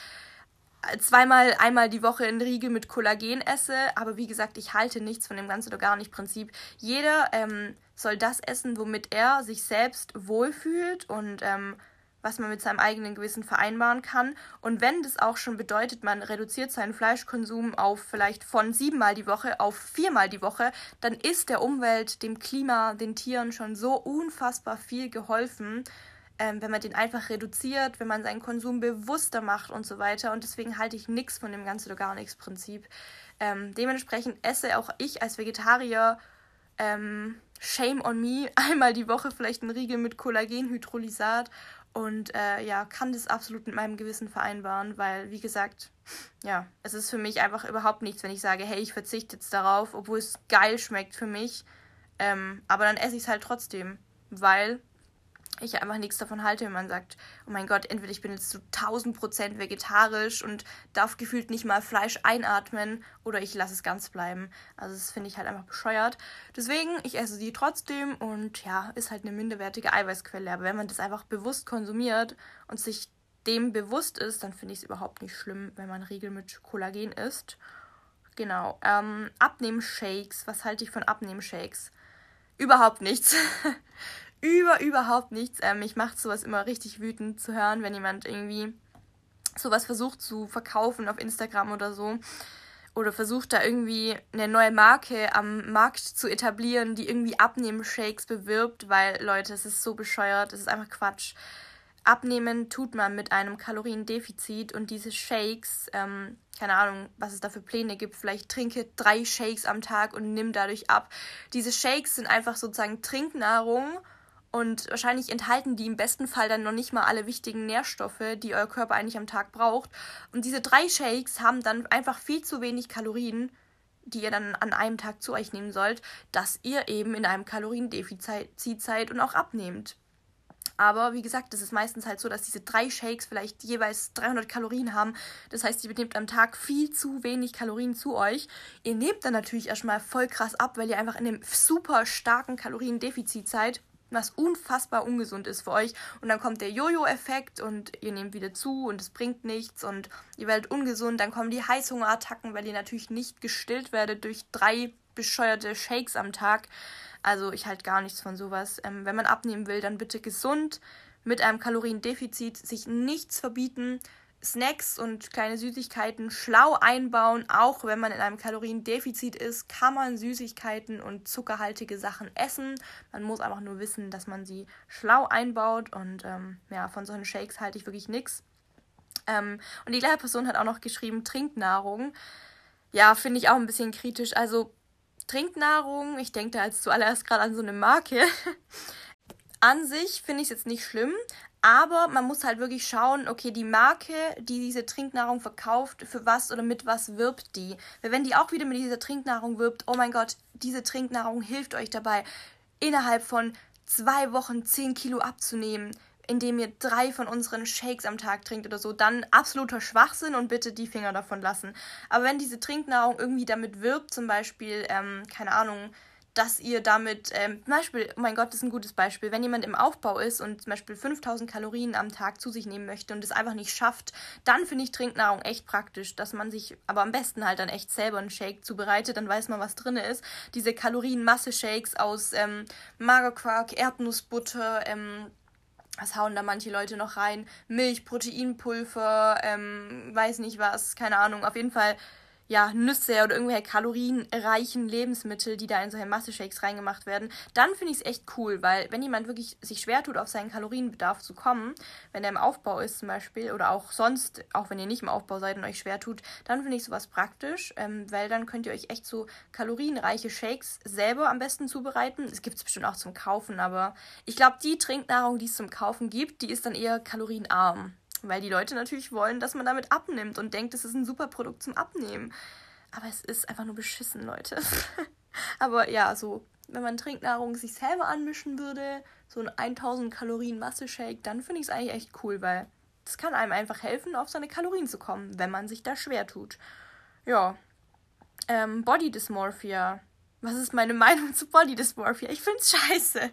zweimal, einmal die Woche in Riegel mit Kollagen esse. Aber wie gesagt, ich halte nichts von dem ganz oder gar nicht Prinzip. Jeder ähm, soll das essen, womit er sich selbst wohlfühlt und ähm, was man mit seinem eigenen Gewissen vereinbaren kann. Und wenn das auch schon bedeutet, man reduziert seinen Fleischkonsum auf vielleicht von siebenmal die Woche auf viermal die Woche, dann ist der Umwelt, dem Klima, den Tieren schon so unfassbar viel geholfen, ähm, wenn man den einfach reduziert, wenn man seinen Konsum bewusster macht und so weiter. Und deswegen halte ich nichts von dem Ganze oder gar nichts Prinzip. Ähm, dementsprechend esse auch ich als Vegetarier ähm, shame on me, [laughs] einmal die Woche vielleicht einen Riegel mit Kollagenhydrolysat und äh, ja, kann das absolut mit meinem Gewissen vereinbaren, weil, wie gesagt, ja, es ist für mich einfach überhaupt nichts, wenn ich sage, hey, ich verzichte jetzt darauf, obwohl es geil schmeckt für mich. Ähm, aber dann esse ich es halt trotzdem, weil ich einfach nichts davon halte, wenn man sagt, oh mein Gott, entweder ich bin jetzt zu 1000 Prozent vegetarisch und darf gefühlt nicht mal Fleisch einatmen oder ich lasse es ganz bleiben. Also das finde ich halt einfach bescheuert. Deswegen, ich esse sie trotzdem und ja, ist halt eine minderwertige Eiweißquelle. Aber wenn man das einfach bewusst konsumiert und sich dem bewusst ist, dann finde ich es überhaupt nicht schlimm, wenn man Riegel mit Kollagen isst. Genau. Ähm, Abnehmshakes. Was halte ich von Abnehmshakes? Überhaupt nichts. [laughs] über, überhaupt nichts. Ähm, mich macht sowas immer richtig wütend zu hören, wenn jemand irgendwie sowas versucht zu verkaufen auf Instagram oder so. Oder versucht da irgendwie eine neue Marke am Markt zu etablieren, die irgendwie Abnehmen-Shakes bewirbt, weil Leute, es ist so bescheuert, es ist einfach Quatsch. Abnehmen tut man mit einem Kaloriendefizit und diese Shakes, ähm, keine Ahnung, was es da für Pläne gibt, vielleicht trinke drei Shakes am Tag und nimm dadurch ab. Diese Shakes sind einfach sozusagen Trinknahrung und wahrscheinlich enthalten die im besten Fall dann noch nicht mal alle wichtigen Nährstoffe, die euer Körper eigentlich am Tag braucht. Und diese drei Shakes haben dann einfach viel zu wenig Kalorien, die ihr dann an einem Tag zu euch nehmen sollt, dass ihr eben in einem Kaloriendefizit seid und auch abnehmt. Aber wie gesagt, das ist meistens halt so, dass diese drei Shakes vielleicht jeweils 300 Kalorien haben. Das heißt, ihr nehmt am Tag viel zu wenig Kalorien zu euch. Ihr nehmt dann natürlich erstmal voll krass ab, weil ihr einfach in einem super starken Kaloriendefizit seid was unfassbar ungesund ist für euch. Und dann kommt der Jojo-Effekt und ihr nehmt wieder zu und es bringt nichts und ihr werdet ungesund. Dann kommen die Heißhungerattacken, weil ihr natürlich nicht gestillt werdet durch drei bescheuerte Shakes am Tag. Also ich halte gar nichts von sowas. Ähm, wenn man abnehmen will, dann bitte gesund, mit einem Kaloriendefizit, sich nichts verbieten, Snacks und kleine Süßigkeiten schlau einbauen. Auch wenn man in einem Kaloriendefizit ist, kann man Süßigkeiten und zuckerhaltige Sachen essen. Man muss einfach nur wissen, dass man sie schlau einbaut. Und ähm, ja, von solchen Shakes halte ich wirklich nichts. Ähm, und die gleiche Person hat auch noch geschrieben, Trinknahrung. Ja, finde ich auch ein bisschen kritisch. Also Trinknahrung, ich denke da jetzt zuallererst gerade an so eine Marke. [laughs] An sich finde ich es jetzt nicht schlimm, aber man muss halt wirklich schauen, okay, die Marke, die diese Trinknahrung verkauft, für was oder mit was wirbt die? Weil wenn die auch wieder mit dieser Trinknahrung wirbt, oh mein Gott, diese Trinknahrung hilft euch dabei, innerhalb von zwei Wochen 10 Kilo abzunehmen, indem ihr drei von unseren Shakes am Tag trinkt oder so, dann absoluter Schwachsinn und bitte die Finger davon lassen. Aber wenn diese Trinknahrung irgendwie damit wirbt, zum Beispiel, ähm, keine Ahnung, dass ihr damit, ähm, zum Beispiel, oh mein Gott, das ist ein gutes Beispiel, wenn jemand im Aufbau ist und zum Beispiel 5000 Kalorien am Tag zu sich nehmen möchte und es einfach nicht schafft, dann finde ich Trinknahrung echt praktisch, dass man sich aber am besten halt dann echt selber einen Shake zubereitet, dann weiß man, was drin ist. Diese Kalorienmasse-Shakes aus ähm, Magerquark, Erdnussbutter, ähm, was hauen da manche Leute noch rein? Milch, Proteinpulver, ähm, weiß nicht was, keine Ahnung. Auf jeden Fall ja, Nüsse oder irgendwelche kalorienreichen Lebensmittel, die da in solche Masse-Shakes reingemacht werden, dann finde ich es echt cool, weil wenn jemand wirklich sich schwer tut, auf seinen Kalorienbedarf zu kommen, wenn er im Aufbau ist zum Beispiel, oder auch sonst, auch wenn ihr nicht im Aufbau seid und euch schwer tut, dann finde ich sowas praktisch, ähm, weil dann könnt ihr euch echt so kalorienreiche Shakes selber am besten zubereiten. Es gibt es bestimmt auch zum Kaufen, aber ich glaube, die Trinknahrung, die es zum Kaufen gibt, die ist dann eher kalorienarm. Weil die Leute natürlich wollen, dass man damit abnimmt und denkt, es ist ein super Produkt zum Abnehmen. Aber es ist einfach nur beschissen, Leute. [laughs] Aber ja, so, wenn man Trinknahrung sich selber anmischen würde, so ein 1000 Kalorien Masse-Shake, dann finde ich es eigentlich echt cool, weil das kann einem einfach helfen, auf seine Kalorien zu kommen, wenn man sich da schwer tut. Ja. Ähm, Body Dysmorphia. Was ist meine [laughs] Meinung zu Body Dysmorphia? Ich find's scheiße.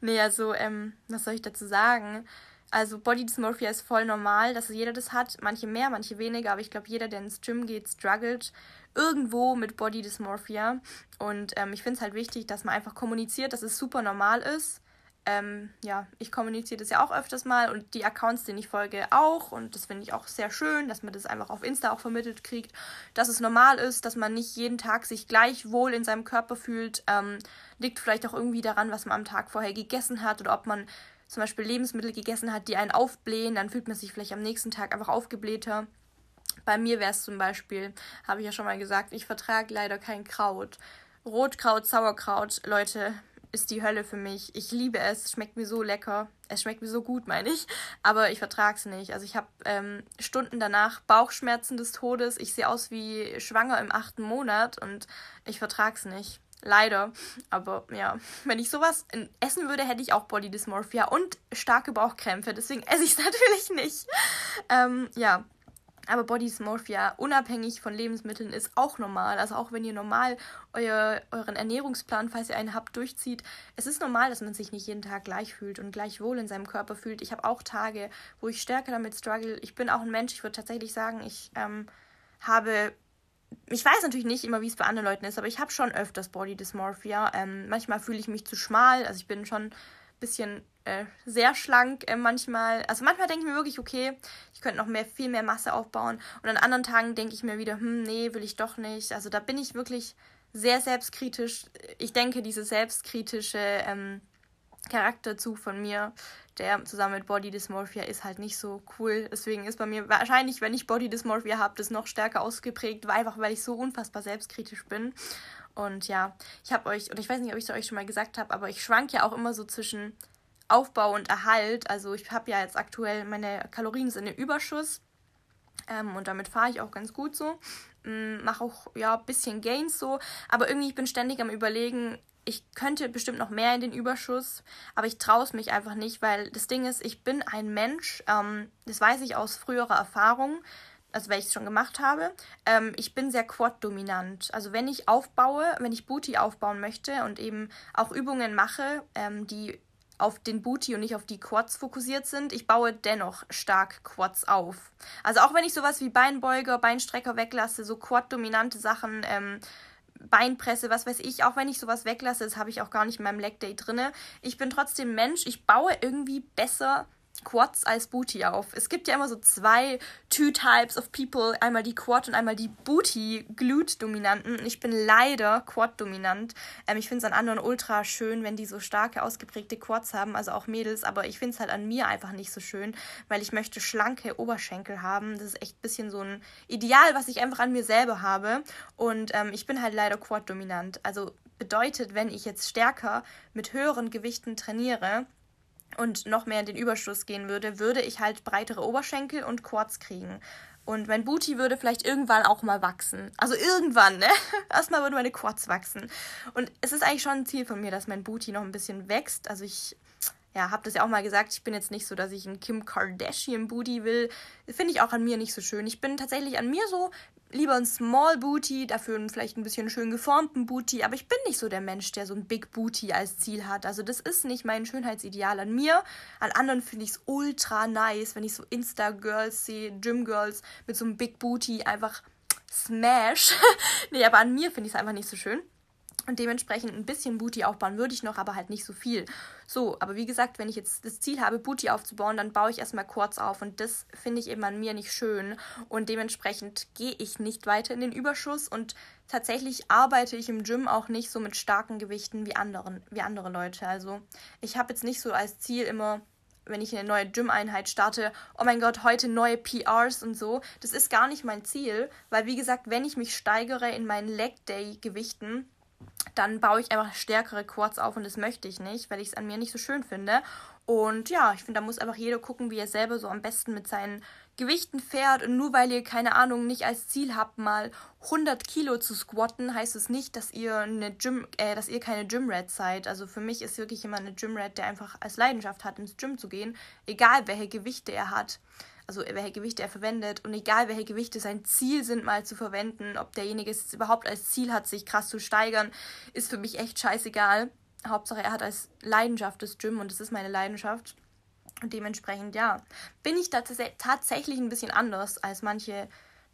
Nee, also, ähm, was soll ich dazu sagen? Also Body Dysmorphia ist voll normal, dass jeder das hat. Manche mehr, manche weniger, aber ich glaube, jeder, der ins Gym geht, struggelt irgendwo mit Body Dysmorphia. Und ähm, ich finde es halt wichtig, dass man einfach kommuniziert, dass es super normal ist. ähm, ja, ich kommuniziere das ja auch öfters mal und die Accounts, denen ich folge, auch. Und das finde ich auch sehr schön, dass man das einfach auf Insta auch vermittelt kriegt, dass es normal ist, dass man nicht jeden Tag sich gleich wohl in seinem Körper fühlt. Ähm, liegt vielleicht auch irgendwie daran, was man am Tag vorher gegessen hat oder ob man zum Beispiel Lebensmittel gegessen hat, die einen aufblähen, dann fühlt man sich vielleicht am nächsten Tag einfach aufgeblähter. Bei mir wäre es zum Beispiel, habe ich ja schon mal gesagt, ich vertrage leider kein Kraut. Rotkraut, Sauerkraut, Leute, ist die Hölle für mich. Ich liebe es, schmeckt mir so lecker. Es schmeckt mir so gut, meine ich. Aber ich vertrage es nicht. Also ich habe ähm, Stunden danach Bauchschmerzen des Todes. Ich sehe aus wie schwanger im achten Monat und ich vertrage es nicht. Leider. Aber ja, wenn ich sowas essen würde, hätte ich auch Body Dysmorphia und starke Bauchkrämpfe. Deswegen esse ich es [laughs] natürlich nicht. Ähm, ja, aber Body Dysmorphia, unabhängig von Lebensmitteln, ist auch normal. Also auch wenn ihr normal euer, euren Ernährungsplan, falls ihr einen habt, durchzieht. Es ist normal, dass man sich nicht jeden Tag gleich fühlt und gleich wohl in seinem Körper fühlt. Ich habe auch Tage, wo ich stärker damit struggle. Ich bin auch ein Mensch, ich würde tatsächlich sagen, ich ähm, habe ich weiß natürlich nicht immer, wie es bei anderen Leuten ist, aber ich habe schon öfters Body Dysmorphia. Ähm, manchmal fühle ich mich zu schmal, also ich bin schon ein bisschen äh, sehr schlank äh, manchmal. Also manchmal denke ich mir wirklich, okay, ich könnte noch mehr, viel mehr Masse aufbauen. Und an anderen Tagen denke ich mir wieder, hm, nee, will ich doch nicht. Also da bin ich wirklich sehr selbstkritisch. Ich denke, diese selbstkritische ähm, Charakterzug von mir, der zusammen mit Body Dysmorphia ist halt nicht so cool. Deswegen ist bei mir wahrscheinlich, wenn ich Body Dysmorphia habe, das noch stärker ausgeprägt, weil einfach weil ich so unfassbar selbstkritisch bin. Und ja, ich habe euch, und ich weiß nicht, ob ich es euch schon mal gesagt habe, aber ich schwank ja auch immer so zwischen Aufbau und Erhalt. Also ich habe ja jetzt aktuell meine Kalorien sind im Überschuss. Ähm, und damit fahre ich auch ganz gut so. Ähm, Mache auch ja ein bisschen Gains so. Aber irgendwie ich bin ständig am überlegen, ich könnte bestimmt noch mehr in den Überschuss, aber ich traue es mich einfach nicht, weil das Ding ist, ich bin ein Mensch, ähm, das weiß ich aus früherer Erfahrung, also weil ich es schon gemacht habe, ähm, ich bin sehr quad-dominant. Also wenn ich aufbaue, wenn ich Booty aufbauen möchte und eben auch Übungen mache, ähm, die auf den Booty und nicht auf die Quads fokussiert sind. Ich baue dennoch stark Quads auf. Also auch wenn ich sowas wie Beinbeuger, Beinstrecker weglasse, so Quad-dominante Sachen, ähm, Beinpresse, was weiß ich, auch wenn ich sowas weglasse, das habe ich auch gar nicht in meinem Leg Day drinne. Ich bin trotzdem Mensch, ich baue irgendwie besser Quads als Booty auf. Es gibt ja immer so zwei Two Types of People, einmal die Quad und einmal die Booty Glute Dominanten. Ich bin leider Quad dominant. Ähm, ich finde es an anderen ultra schön, wenn die so starke ausgeprägte Quads haben, also auch Mädels, aber ich finde es halt an mir einfach nicht so schön, weil ich möchte schlanke Oberschenkel haben. Das ist echt ein bisschen so ein Ideal, was ich einfach an mir selber habe und ähm, ich bin halt leider Quad dominant. Also bedeutet, wenn ich jetzt stärker mit höheren Gewichten trainiere, und noch mehr in den Überschuss gehen würde, würde ich halt breitere Oberschenkel und Quads kriegen. Und mein Booty würde vielleicht irgendwann auch mal wachsen. Also irgendwann, ne? [laughs] Erstmal würde meine Quads wachsen. Und es ist eigentlich schon ein Ziel von mir, dass mein Booty noch ein bisschen wächst. Also ich ja, habe das ja auch mal gesagt, ich bin jetzt nicht so, dass ich ein Kim Kardashian Booty will. Finde ich auch an mir nicht so schön. Ich bin tatsächlich an mir so lieber ein Small Booty, dafür vielleicht ein bisschen schön geformten Booty, aber ich bin nicht so der Mensch, der so ein Big Booty als Ziel hat. Also das ist nicht mein Schönheitsideal an mir. An anderen finde ich es ultra nice, wenn ich so Insta-Girls sehe, Gym-Girls mit so einem Big Booty einfach smash. [laughs] nee, aber an mir finde ich es einfach nicht so schön. Und dementsprechend ein bisschen Booty aufbauen würde ich noch, aber halt nicht so viel. So, aber wie gesagt, wenn ich jetzt das Ziel habe, Booty aufzubauen, dann baue ich erstmal kurz auf. Und das finde ich eben an mir nicht schön. Und dementsprechend gehe ich nicht weiter in den Überschuss. Und tatsächlich arbeite ich im Gym auch nicht so mit starken Gewichten wie, anderen, wie andere Leute. Also ich habe jetzt nicht so als Ziel immer wenn ich eine neue Gym-Einheit starte, oh mein Gott, heute neue PRs und so. Das ist gar nicht mein Ziel, weil wie gesagt, wenn ich mich steigere in meinen Leg Day Gewichten, dann baue ich einfach stärkere Quads auf und das möchte ich nicht, weil ich es an mir nicht so schön finde. Und ja, ich finde, da muss einfach jeder gucken, wie er selber so am besten mit seinen Gewichten fährt. Und nur weil ihr, keine Ahnung, nicht als Ziel habt, mal 100 Kilo zu squatten, heißt es nicht, dass ihr eine Gym, äh, dass ihr keine Gymrat seid. Also für mich ist wirklich jemand eine Gymrat, der einfach als Leidenschaft hat, ins Gym zu gehen, egal welche Gewichte er hat also welche Gewichte er verwendet und egal welche Gewichte sein Ziel sind mal zu verwenden, ob derjenige es überhaupt als Ziel hat, sich krass zu steigern, ist für mich echt scheißegal. Hauptsache er hat als Leidenschaft das Gym und das ist meine Leidenschaft. Und dementsprechend, ja, bin ich da tatsächlich ein bisschen anders als manche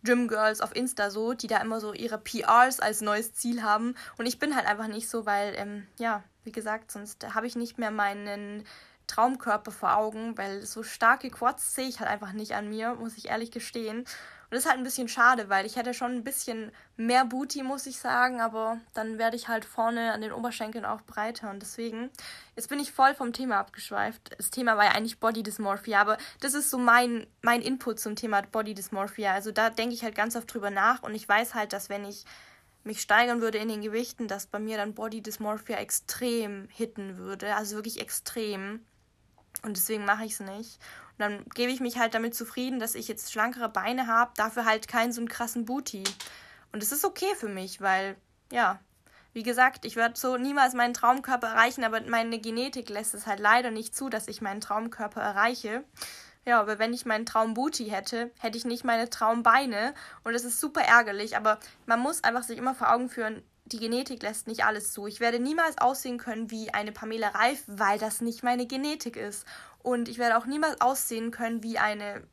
Gym Girls auf Insta so, die da immer so ihre PRs als neues Ziel haben. Und ich bin halt einfach nicht so, weil, ähm, ja, wie gesagt, sonst habe ich nicht mehr meinen Traumkörper vor Augen, weil so starke Quads sehe ich halt einfach nicht an mir, muss ich ehrlich gestehen. Und das ist halt ein bisschen schade, weil ich hätte schon ein bisschen mehr Booty, muss ich sagen, aber dann werde ich halt vorne an den Oberschenkeln auch breiter und deswegen, jetzt bin ich voll vom Thema abgeschweift. Das Thema war ja eigentlich Body Dysmorphia, aber das ist so mein, mein Input zum Thema Body Dysmorphia. Also da denke ich halt ganz oft drüber nach und ich weiß halt, dass wenn ich mich steigern würde in den Gewichten, dass bei mir dann Body Dysmorphia extrem hitten würde, also wirklich extrem. Und deswegen mache ich es nicht. Und dann gebe ich mich halt damit zufrieden, dass ich jetzt schlankere Beine habe, dafür halt keinen so einen krassen Booty. Und es ist okay für mich, weil, ja, wie gesagt, ich werde so niemals meinen Traumkörper erreichen, aber meine Genetik lässt es halt leider nicht zu, dass ich meinen Traumkörper erreiche. Ja, aber wenn ich meinen Traumbooty hätte, hätte ich nicht meine Traumbeine. Und das ist super ärgerlich. Aber man muss einfach sich immer vor Augen führen, die Genetik lässt nicht alles zu. Ich werde niemals aussehen können wie eine Pamela Reif, weil das nicht meine Genetik ist. Und ich werde auch niemals aussehen können wie eine,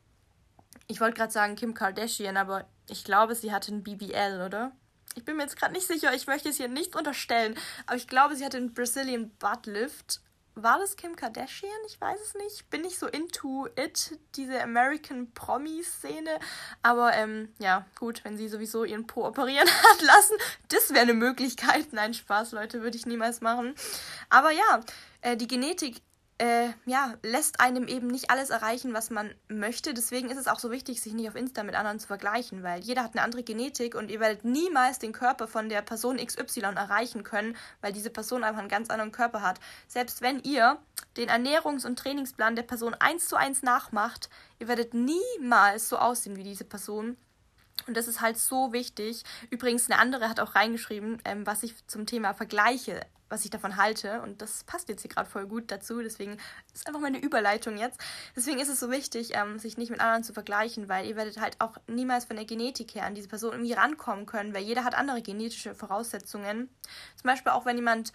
ich wollte gerade sagen Kim Kardashian, aber ich glaube, sie hatte ein BBL, oder? Ich bin mir jetzt gerade nicht sicher, ich möchte es hier nicht unterstellen, aber ich glaube, sie hatte einen Brazilian Butt war das Kim Kardashian? Ich weiß es nicht. Bin nicht so into it, diese American Promi-Szene. Aber ähm, ja, gut, wenn sie sowieso ihren Po operieren [laughs] hat lassen, das wäre eine Möglichkeit. Nein, Spaß, Leute, würde ich niemals machen. Aber ja, äh, die Genetik äh, ja, lässt einem eben nicht alles erreichen, was man möchte. Deswegen ist es auch so wichtig, sich nicht auf Insta mit anderen zu vergleichen, weil jeder hat eine andere Genetik und ihr werdet niemals den Körper von der Person XY erreichen können, weil diese Person einfach einen ganz anderen Körper hat. Selbst wenn ihr den Ernährungs- und Trainingsplan der Person eins zu eins nachmacht, ihr werdet niemals so aussehen wie diese Person. Und das ist halt so wichtig. Übrigens, eine andere hat auch reingeschrieben, ähm, was ich zum Thema Vergleiche was ich davon halte. Und das passt jetzt hier gerade voll gut dazu. Deswegen ist einfach meine Überleitung jetzt. Deswegen ist es so wichtig, ähm, sich nicht mit anderen zu vergleichen, weil ihr werdet halt auch niemals von der Genetik her an diese Person irgendwie rankommen können, weil jeder hat andere genetische Voraussetzungen. Zum Beispiel auch, wenn jemand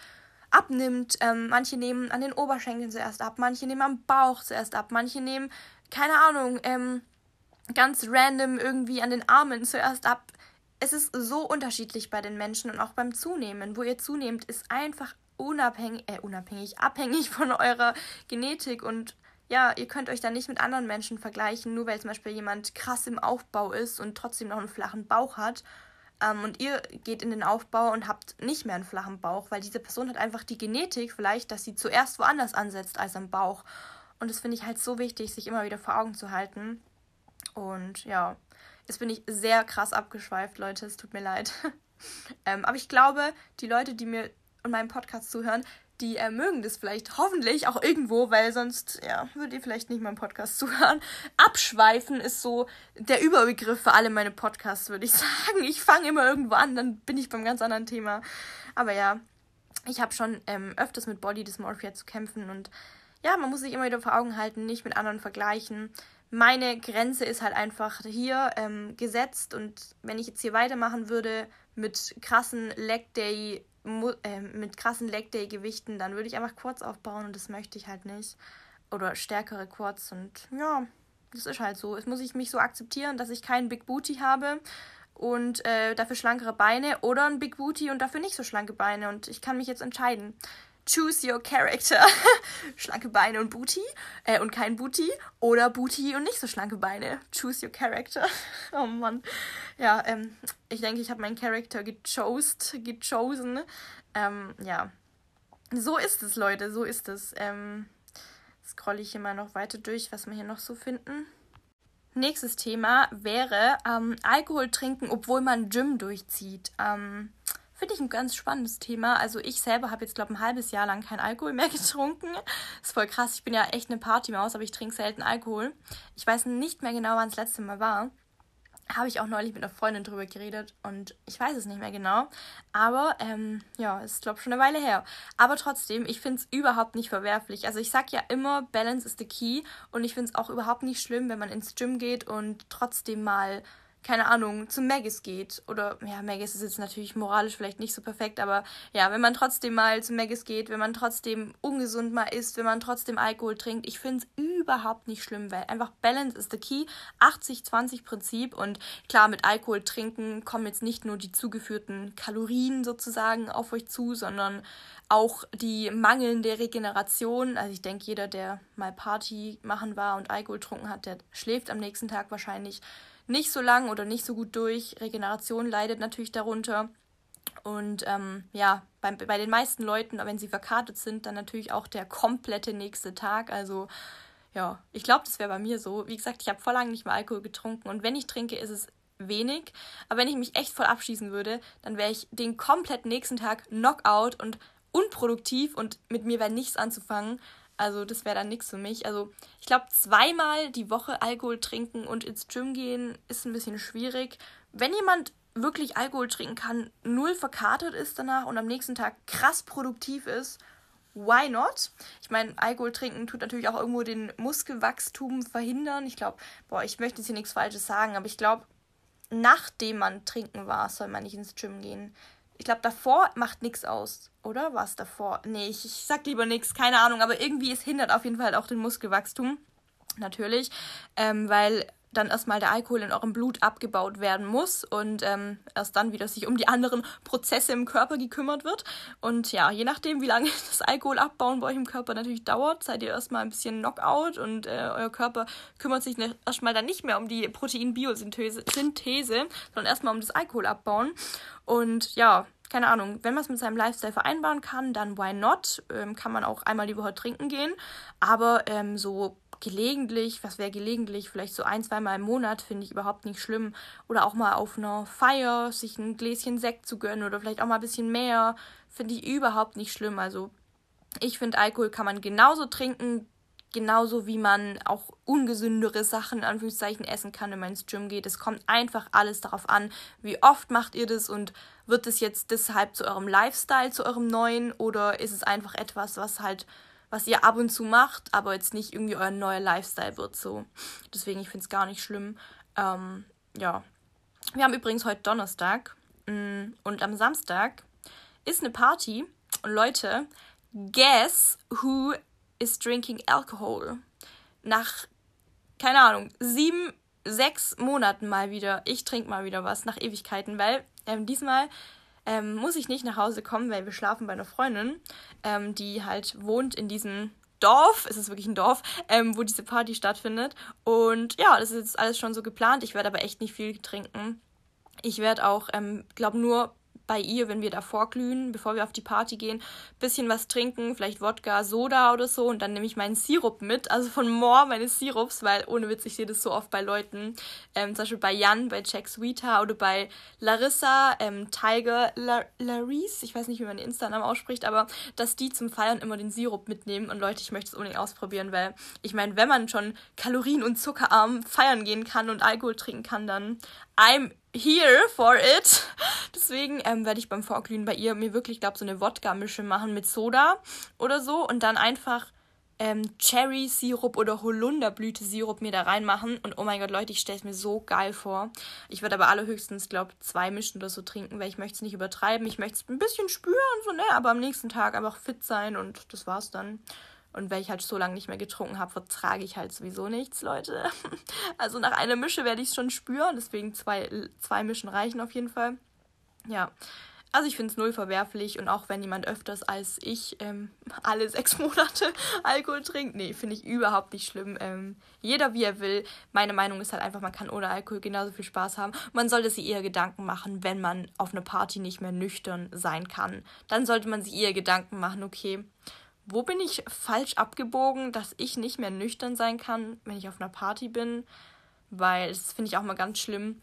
abnimmt. Ähm, manche nehmen an den Oberschenkeln zuerst ab, manche nehmen am Bauch zuerst ab, manche nehmen, keine Ahnung, ähm, ganz random irgendwie an den Armen zuerst ab es ist so unterschiedlich bei den Menschen und auch beim Zunehmen. Wo ihr zunehmt, ist einfach unabhängig, äh, unabhängig, abhängig von eurer Genetik und ja, ihr könnt euch da nicht mit anderen Menschen vergleichen, nur weil zum Beispiel jemand krass im Aufbau ist und trotzdem noch einen flachen Bauch hat. Ähm, und ihr geht in den Aufbau und habt nicht mehr einen flachen Bauch, weil diese Person hat einfach die Genetik vielleicht, dass sie zuerst woanders ansetzt als am Bauch. Und das finde ich halt so wichtig, sich immer wieder vor Augen zu halten. Und ja, Jetzt bin ich sehr krass abgeschweift, Leute. Es tut mir leid. [laughs] ähm, aber ich glaube, die Leute, die mir und meinem Podcast zuhören, die äh, mögen das vielleicht hoffentlich auch irgendwo, weil sonst, ja, würdet ihr vielleicht nicht meinem Podcast zuhören. Abschweifen ist so der Überbegriff für alle meine Podcasts, würde ich [laughs] sagen. Ich fange immer irgendwo an, dann bin ich beim ganz anderen Thema. Aber ja, ich habe schon ähm, öfters mit Body Dysmorphia zu kämpfen und ja, man muss sich immer wieder vor Augen halten, nicht mit anderen vergleichen meine Grenze ist halt einfach hier ähm, gesetzt und wenn ich jetzt hier weitermachen würde mit krassen Leg Day äh, mit krassen Leg Day Gewichten, dann würde ich einfach Quads aufbauen und das möchte ich halt nicht oder stärkere Quads und ja, das ist halt so. Es muss ich mich so akzeptieren, dass ich keinen Big Booty habe und äh, dafür schlankere Beine oder ein Big Booty und dafür nicht so schlanke Beine und ich kann mich jetzt entscheiden. Choose Your Character. [laughs] schlanke Beine und Booty. Äh, und kein Booty. Oder Booty und nicht so schlanke Beine. Choose Your Character. [laughs] oh Mann. Ja, ähm, ich denke, ich habe meinen Charakter gechost, gechosen. Ähm, ja. So ist es, Leute. So ist es. Ähm, scrolle ich hier mal noch weiter durch, was wir hier noch so finden. Nächstes Thema wäre ähm, Alkohol trinken, obwohl man Gym durchzieht. Ähm, Finde ich ein ganz spannendes Thema. Also ich selber habe jetzt, glaube ich, ein halbes Jahr lang kein Alkohol mehr [laughs] getrunken. ist voll krass. Ich bin ja echt eine Partymaus, aber ich trinke selten Alkohol. Ich weiß nicht mehr genau, wann das letzte Mal war. Habe ich auch neulich mit einer Freundin drüber geredet und ich weiß es nicht mehr genau. Aber ähm, ja, ist glaube ich schon eine Weile her. Aber trotzdem, ich finde es überhaupt nicht verwerflich. Also ich sage ja immer, Balance is the key und ich finde es auch überhaupt nicht schlimm, wenn man ins Gym geht und trotzdem mal keine Ahnung, zu Maggis geht. Oder, ja, Maggis ist jetzt natürlich moralisch vielleicht nicht so perfekt, aber ja, wenn man trotzdem mal zu Maggis geht, wenn man trotzdem ungesund mal isst, wenn man trotzdem Alkohol trinkt, ich finde es überhaupt nicht schlimm, weil einfach Balance is the key. 80-20-Prinzip und klar, mit Alkohol trinken kommen jetzt nicht nur die zugeführten Kalorien sozusagen auf euch zu, sondern auch die mangelnde Regeneration. Also ich denke, jeder, der mal Party machen war und Alkohol getrunken hat, der schläft am nächsten Tag wahrscheinlich nicht so lang oder nicht so gut durch. Regeneration leidet natürlich darunter. Und ähm, ja, bei, bei den meisten Leuten, wenn sie verkartet sind, dann natürlich auch der komplette nächste Tag. Also ja, ich glaube, das wäre bei mir so. Wie gesagt, ich habe vor lange nicht mehr Alkohol getrunken und wenn ich trinke, ist es wenig. Aber wenn ich mich echt voll abschießen würde, dann wäre ich den kompletten nächsten Tag Knockout und unproduktiv und mit mir wäre nichts anzufangen. Also das wäre dann nichts für mich. Also ich glaube, zweimal die Woche Alkohol trinken und ins Gym gehen ist ein bisschen schwierig. Wenn jemand wirklich Alkohol trinken kann, null verkatert ist danach und am nächsten Tag krass produktiv ist, why not? Ich meine, Alkohol trinken tut natürlich auch irgendwo den Muskelwachstum verhindern. Ich glaube, boah, ich möchte jetzt hier nichts Falsches sagen, aber ich glaube, nachdem man trinken war, soll man nicht ins Gym gehen. Ich glaube, davor macht nichts aus, oder? War es davor? Nee, ich, ich sag lieber nichts, keine Ahnung, aber irgendwie es hindert auf jeden Fall auch den Muskelwachstum. Natürlich, ähm, weil dann erstmal der Alkohol in eurem Blut abgebaut werden muss und ähm, erst dann wieder sich um die anderen Prozesse im Körper gekümmert wird. Und ja, je nachdem, wie lange [laughs] das Alkoholabbauen bei euch im Körper natürlich dauert, seid ihr erstmal ein bisschen Knockout und äh, euer Körper kümmert sich ne, erstmal dann nicht mehr um die Proteinbiosynthese, Synthese, sondern erstmal um das Alkoholabbauen. Und ja, keine Ahnung, wenn man es mit seinem Lifestyle vereinbaren kann, dann why not? Ähm, kann man auch einmal die Woche trinken gehen. Aber ähm, so gelegentlich, was wäre gelegentlich, vielleicht so ein, zweimal im Monat, finde ich überhaupt nicht schlimm. Oder auch mal auf einer Feier sich ein Gläschen Sekt zu gönnen oder vielleicht auch mal ein bisschen mehr, finde ich überhaupt nicht schlimm. Also ich finde, Alkohol kann man genauso trinken, genauso wie man auch ungesündere Sachen in Anführungszeichen essen kann, wenn man ins Gym geht. Es kommt einfach alles darauf an, wie oft macht ihr das und wird es jetzt deshalb zu eurem Lifestyle, zu eurem neuen oder ist es einfach etwas, was halt was ihr ab und zu macht, aber jetzt nicht irgendwie euer neuer Lifestyle wird so. Deswegen, ich finde es gar nicht schlimm. Ähm, ja. Wir haben übrigens heute Donnerstag mm, und am Samstag ist eine Party und Leute, guess who is drinking alcohol? Nach, keine Ahnung, sieben, sechs Monaten mal wieder. Ich trinke mal wieder was nach Ewigkeiten, weil ähm, diesmal ähm, muss ich nicht nach Hause kommen, weil wir schlafen bei einer Freundin, ähm, die halt wohnt in diesem Dorf, es ist wirklich ein Dorf, ähm, wo diese Party stattfindet. Und ja, das ist jetzt alles schon so geplant. Ich werde aber echt nicht viel trinken. Ich werde auch, ähm, glaube nur bei ihr, wenn wir davor glühen, bevor wir auf die Party gehen, bisschen was trinken, vielleicht Wodka, Soda oder so und dann nehme ich meinen Sirup mit, also von More meine Sirups, weil ohne Witz, ich sehe das so oft bei Leuten, ähm, zum Beispiel bei Jan, bei Jack Sweeter oder bei Larissa, ähm, Tiger, La Larice, ich weiß nicht, wie man den Insta-Namen ausspricht, aber dass die zum Feiern immer den Sirup mitnehmen und Leute, ich möchte es unbedingt ausprobieren, weil ich meine, wenn man schon kalorien- und zuckerarm feiern gehen kann und Alkohol trinken kann, dann I'm here for it. [laughs] Deswegen ähm, werde ich beim Vorglühen bei ihr mir wirklich, glaube so eine Wodka-Mische machen mit Soda oder so und dann einfach ähm, Cherry-Sirup oder Holunderblüte-Sirup mir da reinmachen. Und oh mein Gott, Leute, ich stelle es mir so geil vor. Ich werde aber allerhöchstens, glaube zwei Mischen oder so trinken, weil ich möchte es nicht übertreiben. Ich möchte es ein bisschen spüren, so, ne, aber am nächsten Tag einfach fit sein und das war's dann. Und weil ich halt so lange nicht mehr getrunken habe, vertrage ich halt sowieso nichts, Leute. [laughs] Also nach einer Mische werde ich es schon spüren. Deswegen zwei, zwei Mischen reichen auf jeden Fall. Ja. Also ich finde es null verwerflich und auch wenn jemand öfters als ich ähm, [laughs] alle sechs Monate [laughs] Alkohol trinkt, nee, finde ich überhaupt nicht schlimm. Ähm, jeder wie er will. Meine Meinung ist halt einfach, man kann ohne Alkohol genauso viel Spaß haben. Man sollte sich eher Gedanken machen, wenn man auf einer Party nicht mehr nüchtern sein kann. Dann sollte man sich eher Gedanken machen, okay, wo bin ich falsch abgebogen, dass ich nicht mehr nüchtern sein kann, wenn ich auf einer Party bin? Weil das finde ich auch mal ganz schlimm.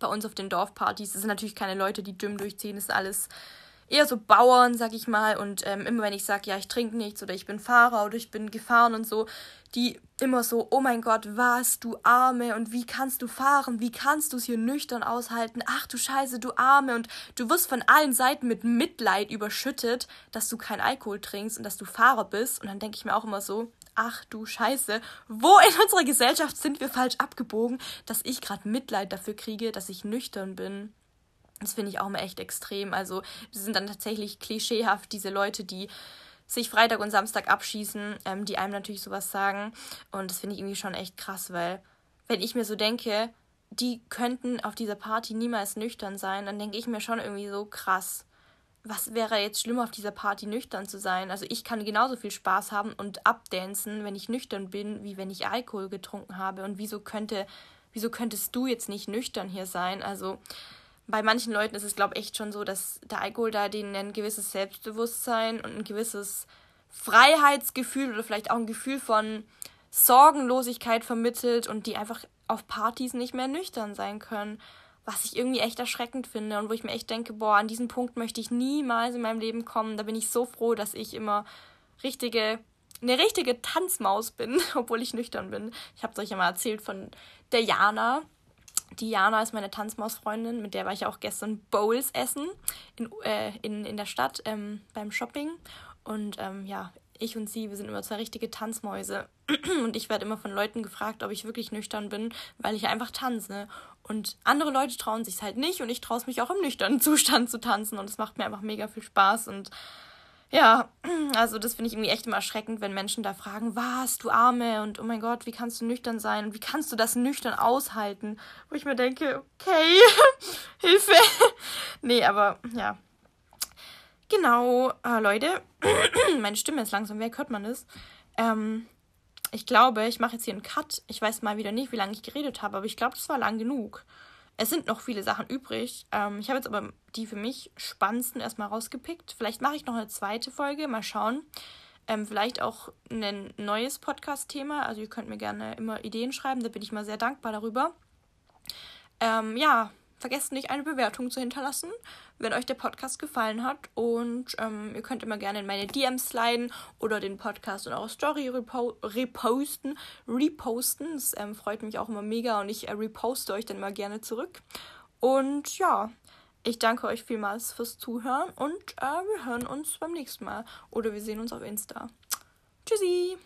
Bei uns auf den Dorfpartys, das sind natürlich keine Leute, die Gym durchziehen, das ist alles eher so Bauern, sag ich mal. Und ähm, immer wenn ich sage, ja, ich trinke nichts oder ich bin Fahrer oder ich bin gefahren und so, die immer so, oh mein Gott, was, du Arme und wie kannst du fahren? Wie kannst du es hier nüchtern aushalten? Ach du Scheiße, du Arme. Und du wirst von allen Seiten mit Mitleid überschüttet, dass du kein Alkohol trinkst und dass du Fahrer bist. Und dann denke ich mir auch immer so, ach du Scheiße, wo in unserer Gesellschaft sind wir falsch abgebogen, dass ich gerade Mitleid dafür kriege, dass ich nüchtern bin. Das finde ich auch mal echt extrem. Also, die sind dann tatsächlich klischeehaft, diese Leute, die sich Freitag und Samstag abschießen, ähm, die einem natürlich sowas sagen. Und das finde ich irgendwie schon echt krass, weil wenn ich mir so denke, die könnten auf dieser Party niemals nüchtern sein, dann denke ich mir schon irgendwie so krass. Was wäre jetzt schlimmer, auf dieser Party nüchtern zu sein? Also ich kann genauso viel Spaß haben und abdancen, wenn ich nüchtern bin, wie wenn ich Alkohol getrunken habe. Und wieso könnte, wieso könntest du jetzt nicht nüchtern hier sein? Also bei manchen Leuten ist es, glaube ich, echt schon so, dass der Alkohol da denen ein gewisses Selbstbewusstsein und ein gewisses Freiheitsgefühl oder vielleicht auch ein Gefühl von Sorgenlosigkeit vermittelt und die einfach auf Partys nicht mehr nüchtern sein können. Was ich irgendwie echt erschreckend finde und wo ich mir echt denke, boah, an diesen Punkt möchte ich niemals in meinem Leben kommen. Da bin ich so froh, dass ich immer richtige, eine richtige Tanzmaus bin, [laughs] obwohl ich nüchtern bin. Ich habe es euch ja mal erzählt von der Jana Diana ist meine Tanzmausfreundin, mit der war ich auch gestern Bowls essen in, äh, in, in der Stadt ähm, beim Shopping. Und ähm, ja, ich und sie, wir sind immer zwei richtige Tanzmäuse. [clears throat] Und ich werde immer von Leuten gefragt, ob ich wirklich nüchtern bin, weil ich einfach tanze. Und andere Leute trauen sich halt nicht und ich traue es mich auch im nüchternen Zustand zu tanzen. Und es macht mir einfach mega viel Spaß. Und ja, [clears throat] also das finde ich irgendwie echt immer erschreckend, wenn Menschen da fragen, was, du Arme und oh mein Gott, wie kannst du nüchtern sein und wie kannst du das nüchtern aushalten? Wo ich mir denke, okay, [laughs] Hilfe. nee, aber ja. Genau, äh, Leute, [clears throat] meine Stimme ist langsam weg, hört man das? Ähm, ich glaube, ich mache jetzt hier einen Cut. Ich weiß mal wieder nicht, wie lange ich geredet habe, aber ich glaube, das war lang genug. Es sind noch viele Sachen übrig. Ähm, ich habe jetzt aber die für mich spannendsten erstmal rausgepickt. Vielleicht mache ich noch eine zweite Folge, mal schauen. Ähm, vielleicht auch ein neues Podcast-Thema. Also ihr könnt mir gerne immer Ideen schreiben, da bin ich mal sehr dankbar darüber. Ähm, ja, vergesst nicht, eine Bewertung zu hinterlassen, wenn euch der Podcast gefallen hat. Und ähm, ihr könnt immer gerne in meine DMs sliden oder den Podcast in eure Story repo reposten. Reposten. Das ähm, freut mich auch immer mega und ich äh, reposte euch dann immer gerne zurück. Und ja, ich danke euch vielmals fürs Zuhören und äh, wir hören uns beim nächsten Mal. Oder wir sehen uns auf Insta. Tschüssi!